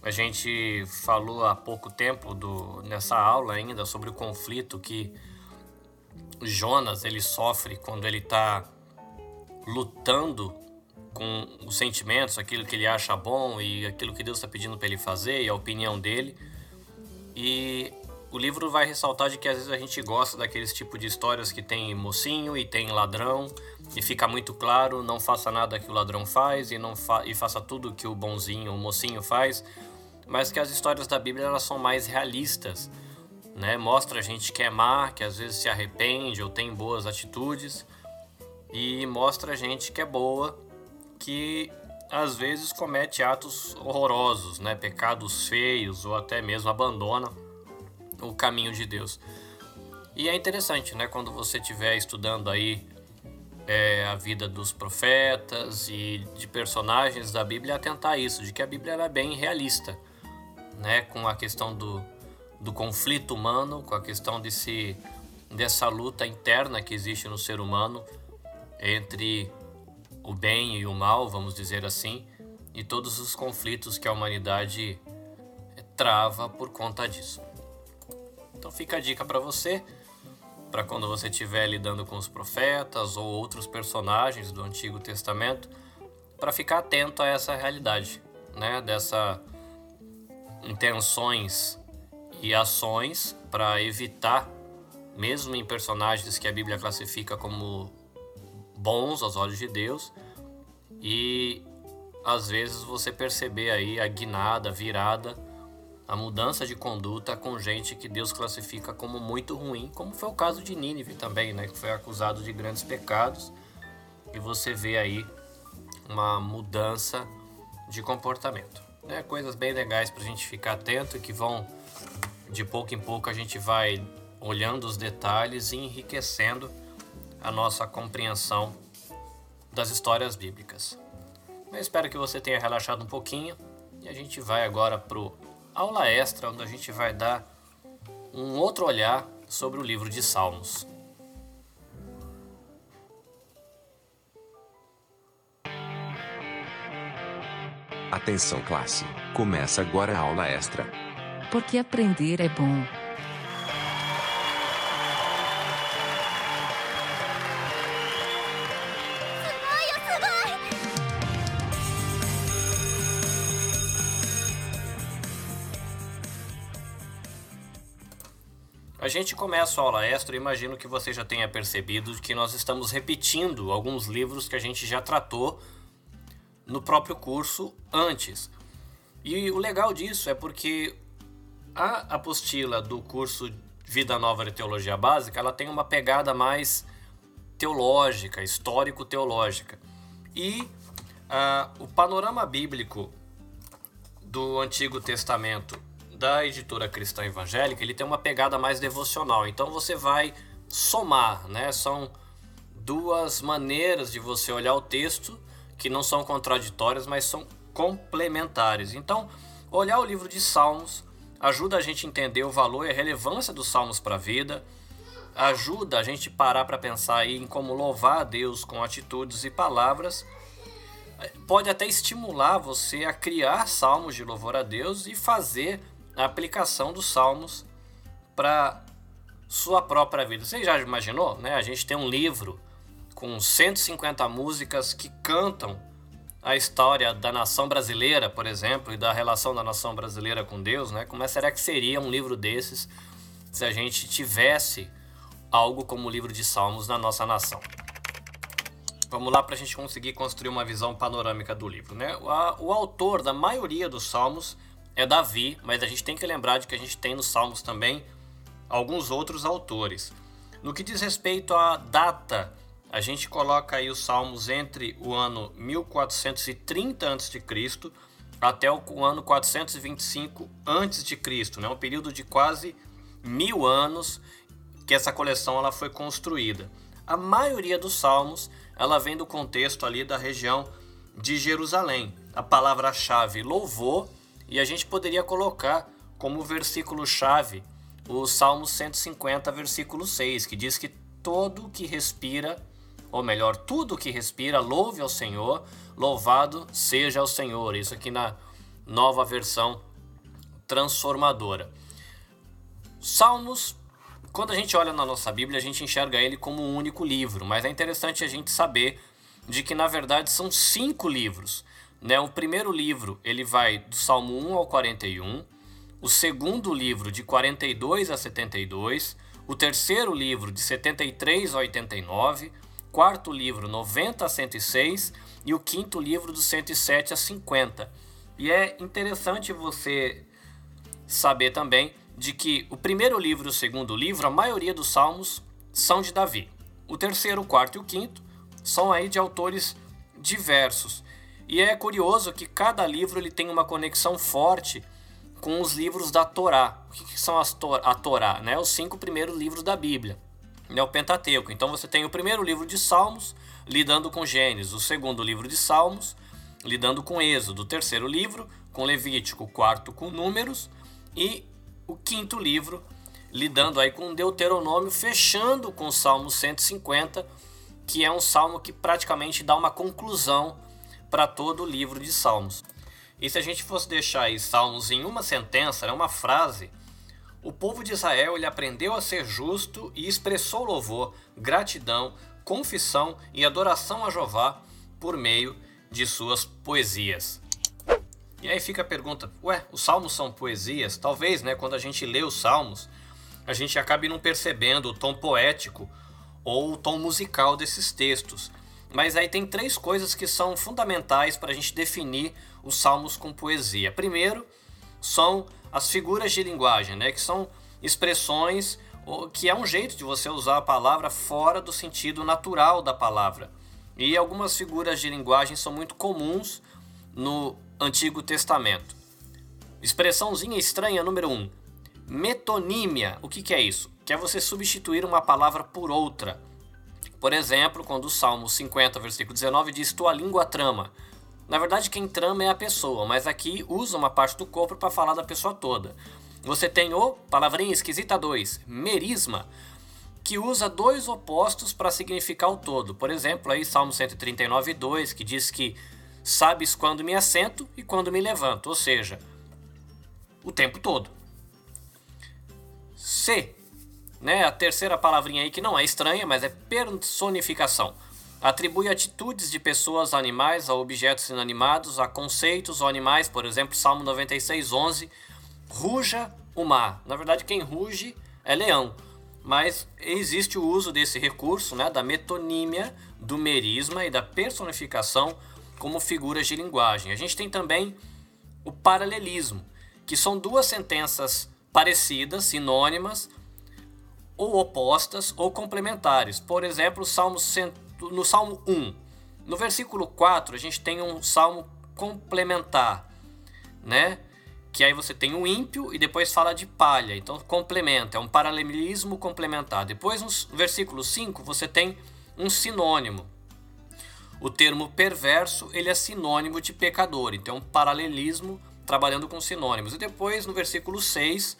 S2: A gente falou há pouco tempo do, nessa aula ainda sobre o conflito que Jonas ele sofre quando ele está lutando com os sentimentos, aquilo que ele acha bom e aquilo que Deus está pedindo para ele fazer e a opinião dele. E o livro vai ressaltar de que às vezes a gente gosta daqueles tipo de histórias que tem mocinho e tem ladrão e fica muito claro, não faça nada que o ladrão faz e não fa e faça tudo que o bonzinho, o mocinho faz, mas que as histórias da Bíblia elas são mais realistas, né? Mostra a gente que é má, que às vezes se arrepende ou tem boas atitudes. e mostra gente que é boa, que às vezes comete atos horrorosos, né? pecados feios ou até mesmo abandona o caminho de Deus. E é interessante, né, quando você estiver estudando aí é, a vida dos profetas e de personagens da Bíblia, atentar isso, de que a Bíblia era bem realista, né, com a questão do, do conflito humano, com a questão desse, dessa luta interna que existe no ser humano entre o bem e o mal, vamos dizer assim, e todos os conflitos que a humanidade trava por conta disso. Então fica a dica para você, para quando você estiver lidando com os profetas ou outros personagens do Antigo Testamento, para ficar atento a essa realidade, né, dessa intenções e ações para evitar, mesmo em personagens que a Bíblia classifica como bons aos olhos de Deus, e às vezes você perceber aí a guinada, a virada, a mudança de conduta com gente que Deus classifica como muito ruim, como foi o caso de Nínive também, né, que foi acusado de grandes pecados, e você vê aí uma mudança de comportamento. Né? Coisas bem legais para a gente ficar atento e que vão, de pouco em pouco, a gente vai olhando os detalhes e enriquecendo a nossa compreensão das histórias bíblicas. Eu espero que você tenha relaxado um pouquinho e a gente vai agora pro aula extra, onde a gente vai dar um outro olhar sobre o livro de Salmos.
S4: Atenção classe, começa agora a aula extra.
S1: Porque aprender é bom.
S2: A gente começa a aula extra, imagino que você já tenha percebido que nós estamos repetindo alguns livros que a gente já tratou no próprio curso antes. E o legal disso é porque a apostila do curso Vida Nova de Teologia Básica, ela tem uma pegada mais teológica, histórico-teológica. E uh, o panorama bíblico do Antigo Testamento da editora cristã evangélica, ele tem uma pegada mais devocional. Então você vai somar, né? São duas maneiras de você olhar o texto que não são contraditórias, mas são complementares. Então, olhar o livro de Salmos ajuda a gente a entender o valor e a relevância dos salmos para a vida, ajuda a gente parar para pensar em como louvar a Deus com atitudes e palavras. Pode até estimular você a criar salmos de louvor a Deus e fazer a aplicação dos salmos para sua própria vida. Você já imaginou? Né? A gente tem um livro com 150 músicas que cantam a história da nação brasileira, por exemplo, e da relação da nação brasileira com Deus, né? Como será que seria um livro desses se a gente tivesse algo como o livro de Salmos na nossa nação? Vamos lá para a gente conseguir construir uma visão panorâmica do livro, né? O autor da maioria dos Salmos é Davi, mas a gente tem que lembrar de que a gente tem nos Salmos também alguns outros autores. No que diz respeito à data, a gente coloca aí os Salmos entre o ano 1430 a.C. até o ano 425 a.C., né? um período de quase mil anos que essa coleção ela foi construída. A maioria dos Salmos ela vem do contexto ali da região de Jerusalém. A palavra-chave louvor e a gente poderia colocar como versículo-chave o Salmo 150, versículo 6, que diz que todo que respira, ou melhor, tudo que respira, louve ao Senhor, louvado seja o Senhor. Isso aqui na nova versão transformadora. Salmos, quando a gente olha na nossa Bíblia, a gente enxerga ele como um único livro, mas é interessante a gente saber de que na verdade são cinco livros. Né? O primeiro livro ele vai do Salmo 1 ao 41, o segundo livro de 42 a 72, o terceiro livro de 73 a 89, quarto livro 90 a 106 e o quinto livro do 107 a 50. E é interessante você saber também de que o primeiro livro e o segundo livro, a maioria dos salmos são de Davi. O terceiro, o quarto e o quinto são aí de autores diversos. E é curioso que cada livro ele tem uma conexão forte com os livros da Torá. O que, são as tor a Torá? Né? Os cinco primeiros livros da Bíblia. Né? O Pentateuco. Então você tem o primeiro livro de Salmos, lidando com Gênesis. O segundo livro de Salmos, lidando com Êxodo. O terceiro livro, com Levítico. O quarto, com Números. E o quinto livro, lidando aí com Deuteronômio, fechando com o Salmo 150, que é um salmo que praticamente dá uma conclusão para todo o livro de Salmos. E se a gente fosse deixar aí Salmos em uma sentença, é uma frase, o povo de Israel ele aprendeu a ser justo e expressou louvor, gratidão, confissão e adoração a Jeová por meio de suas poesias. E aí fica a pergunta: ué, os salmos são poesias? Talvez, né, quando a gente lê os salmos, a gente acabe não percebendo o tom poético ou o tom musical desses textos. Mas aí tem três coisas que são fundamentais para a gente definir os salmos com poesia. Primeiro, são as figuras de linguagem, né, que são expressões que é um jeito de você usar a palavra fora do sentido natural da palavra. E algumas figuras de linguagem são muito comuns no Antigo Testamento. Expressãozinha estranha número 1. Um, metonímia. O que, que é isso? Que é você substituir uma palavra por outra. Por exemplo, quando o Salmo 50, versículo 19 diz: Tua língua trama. Na verdade, quem trama é a pessoa, mas aqui usa uma parte do corpo para falar da pessoa toda. Você tem o, palavrinha esquisita 2, merisma, que usa dois opostos para significar o todo. Por exemplo, aí Salmo 139, 2, que diz que sabes quando me assento e quando me levanto, ou seja, o tempo todo. C, né, a terceira palavrinha aí que não é estranha, mas é personificação. Atribui atitudes de pessoas, animais a objetos inanimados, a conceitos ou animais, por exemplo, Salmo 96, 11, ruja o mar. Na verdade, quem ruge é leão, mas existe o uso desse recurso, né, da metonímia, do merisma e da personificação como figuras de linguagem. A gente tem também o paralelismo, que são duas sentenças parecidas, sinônimas, ou opostas ou complementares. Por exemplo, Salmo no Salmo 1, no versículo 4, a gente tem um salmo complementar, né? Que aí você tem o ímpio e depois fala de palha. Então complementa, é um paralelismo complementar. Depois no versículo 5, você tem um sinônimo. O termo perverso, ele é sinônimo de pecador. Então um paralelismo trabalhando com sinônimos. E depois no versículo 6,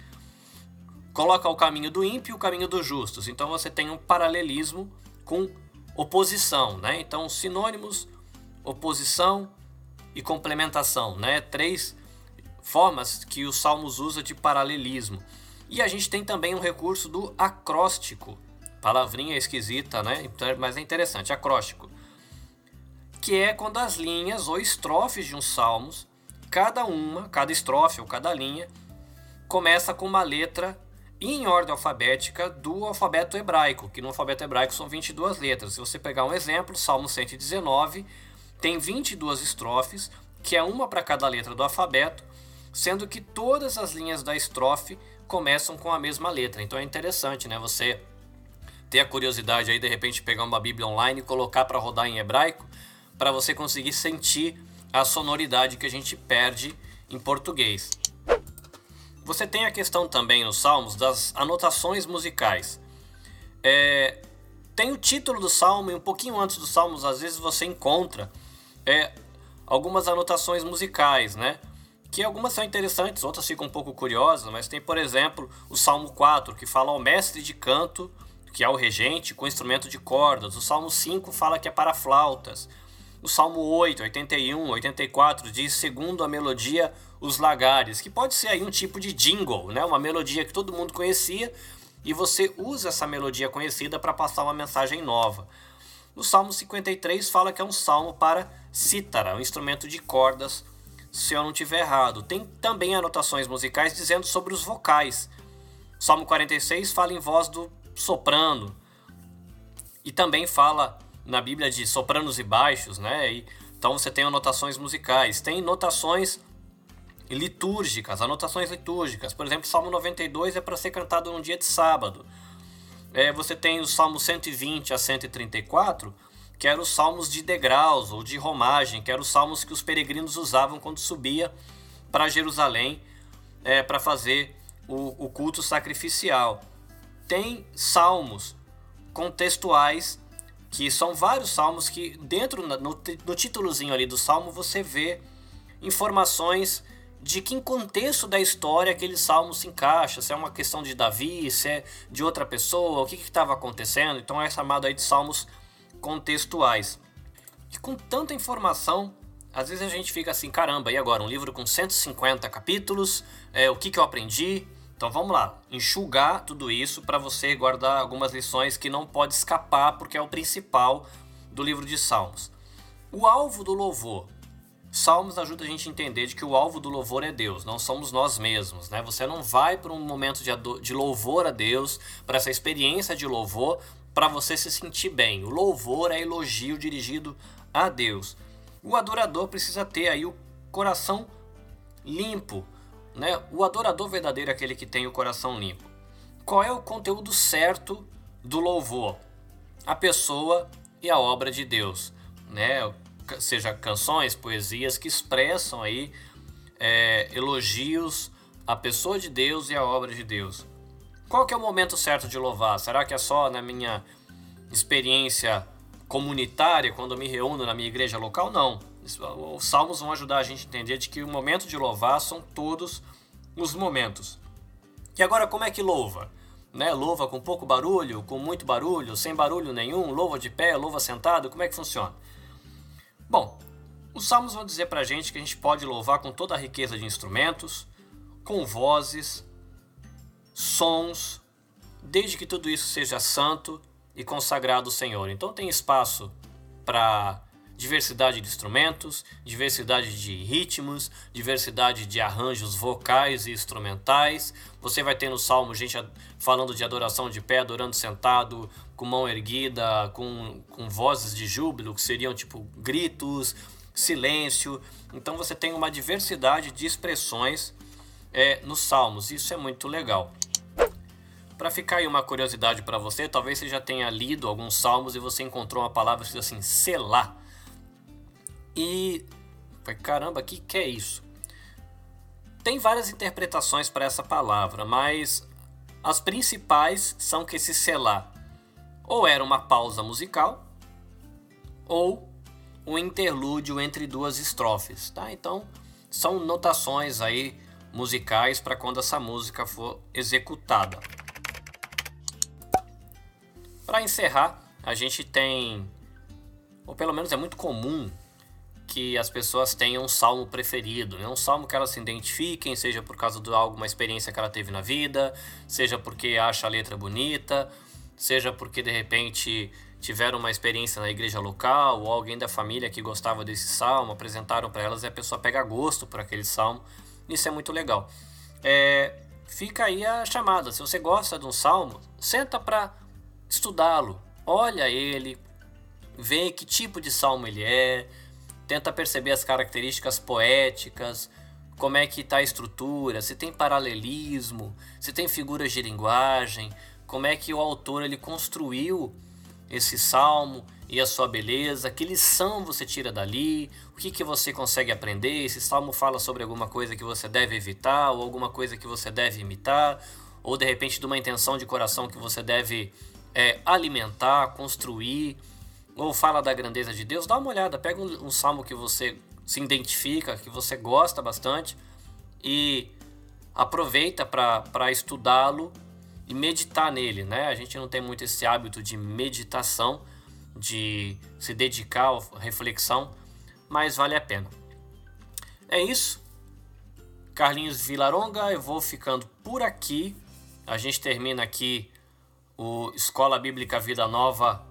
S2: coloca o caminho do ímpio e o caminho dos justos. Então você tem um paralelismo com oposição, né? Então sinônimos, oposição e complementação, né? Três formas que os salmos usa de paralelismo. E a gente tem também um recurso do acróstico, palavrinha esquisita, né? Então, mas é interessante, acróstico, que é quando as linhas ou estrofes de um salmos, cada uma, cada estrofe ou cada linha, começa com uma letra em ordem alfabética do alfabeto hebraico, que no alfabeto hebraico são 22 letras. Se você pegar um exemplo, Salmo 119 tem 22 estrofes, que é uma para cada letra do alfabeto, sendo que todas as linhas da estrofe começam com a mesma letra. Então é interessante, né? Você ter a curiosidade aí de repente pegar uma Bíblia online e colocar para rodar em hebraico, para você conseguir sentir a sonoridade que a gente perde em português. Você tem a questão também nos Salmos das anotações musicais. É, tem o título do Salmo e um pouquinho antes dos Salmos, às vezes você encontra é, algumas anotações musicais, né? Que algumas são interessantes, outras ficam um pouco curiosas, mas tem, por exemplo, o Salmo 4, que fala ao mestre de canto, que é o regente, com instrumento de cordas. O Salmo 5 fala que é para flautas. O Salmo 8, 81, 84 diz segundo a melodia os lagares, que pode ser aí um tipo de jingle, né? Uma melodia que todo mundo conhecia e você usa essa melodia conhecida para passar uma mensagem nova. No Salmo 53 fala que é um salmo para cítara, um instrumento de cordas, se eu não tiver errado. Tem também anotações musicais dizendo sobre os vocais. O Salmo 46 fala em voz do soprano. E também fala na Bíblia de sopranos e baixos, né? E, então você tem anotações musicais, tem notações litúrgicas, anotações litúrgicas. Por exemplo, Salmo 92 é para ser cantado num dia de sábado. É, você tem o Salmo 120 a 134, que eram os salmos de degraus ou de romagem, que eram os salmos que os peregrinos usavam quando subia para Jerusalém é, para fazer o, o culto sacrificial. Tem salmos contextuais que são vários salmos que dentro no, no títulozinho ali do salmo você vê informações de que contexto da história aquele salmo se encaixa, se é uma questão de Davi, se é de outra pessoa, o que estava acontecendo. Então é chamado aí de salmos contextuais. E com tanta informação, às vezes a gente fica assim, caramba, e agora? Um livro com 150 capítulos, é, o que, que eu aprendi? Então vamos lá, enxugar tudo isso para você guardar algumas lições que não pode escapar, porque é o principal do livro de Salmos. O alvo do louvor. Salmos ajuda a gente a entender de que o alvo do louvor é Deus, não somos nós mesmos, né? Você não vai para um momento de, de louvor a Deus, para essa experiência de louvor, para você se sentir bem. O louvor é elogio dirigido a Deus. O adorador precisa ter aí o coração limpo, né? O adorador verdadeiro é aquele que tem o coração limpo. Qual é o conteúdo certo do louvor? A pessoa e a obra de Deus, né? Seja canções, poesias que expressam aí é, elogios à pessoa de Deus e à obra de Deus. Qual que é o momento certo de louvar? Será que é só na minha experiência comunitária, quando me reúno na minha igreja local? Não. Os salmos vão ajudar a gente a entender de que o momento de louvar são todos os momentos. E agora como é que louva? Né? Louva com pouco barulho, com muito barulho, sem barulho nenhum, louva de pé, louva sentado, como é que funciona? Bom, os salmos vão dizer para a gente que a gente pode louvar com toda a riqueza de instrumentos, com vozes, sons, desde que tudo isso seja santo e consagrado ao Senhor. Então tem espaço para diversidade de instrumentos, diversidade de ritmos, diversidade de arranjos vocais e instrumentais. Você vai ter no salmo gente falando de adoração de pé, adorando sentado, com mão erguida, com, com vozes de júbilo, que seriam tipo gritos, silêncio. Então você tem uma diversidade de expressões é, nos salmos. Isso é muito legal. Para ficar aí uma curiosidade para você, talvez você já tenha lido alguns salmos e você encontrou uma palavra que diz assim, selar. E caramba, o que, que é isso? Tem várias interpretações para essa palavra, mas as principais são que esse selar ou era uma pausa musical ou um interlúdio entre duas estrofes, tá? Então, são notações aí musicais para quando essa música for executada. Para encerrar, a gente tem, ou pelo menos é muito comum que as pessoas tenham um salmo preferido, né? um salmo que elas se identifiquem, seja por causa de alguma experiência que ela teve na vida, seja porque acha a letra bonita, seja porque de repente tiveram uma experiência na igreja local ou alguém da família que gostava desse salmo, apresentaram para elas e a pessoa pega gosto por aquele salmo. Isso é muito legal. É, fica aí a chamada. Se você gosta de um salmo, senta para estudá-lo, olha ele, vê que tipo de salmo ele é, tenta perceber as características poéticas, como é que está a estrutura, se tem paralelismo, se tem figuras de linguagem, como é que o autor ele construiu esse salmo e a sua beleza, que lição você tira dali, o que, que você consegue aprender, esse salmo fala sobre alguma coisa que você deve evitar ou alguma coisa que você deve imitar, ou de repente de uma intenção de coração que você deve é, alimentar, construir, ou fala da grandeza de Deus, dá uma olhada, pega um, um salmo que você se identifica, que você gosta bastante e aproveita para estudá-lo e meditar nele, né? A gente não tem muito esse hábito de meditação, de se dedicar à reflexão, mas vale a pena. É isso. Carlinhos Vilaronga, eu vou ficando por aqui. A gente termina aqui o Escola Bíblica Vida Nova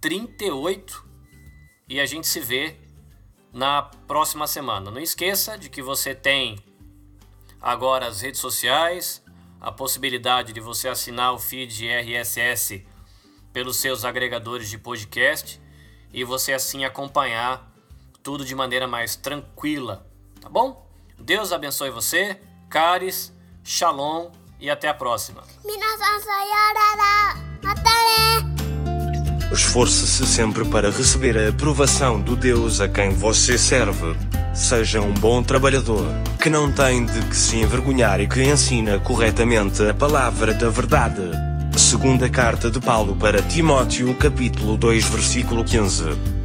S2: 38 e a gente se vê na próxima semana. Não esqueça de que você tem agora as redes sociais, a possibilidade de você assinar o feed RSS pelos seus agregadores de podcast e você assim acompanhar tudo de maneira mais tranquila, tá bom? Deus abençoe você, caris, shalom e até a próxima.
S5: Esforce-se sempre para receber a aprovação do Deus a quem você serve. Seja um bom trabalhador, que não tem de que se envergonhar e que ensina corretamente a palavra da verdade. Segunda carta de Paulo para Timóteo, capítulo 2, versículo 15.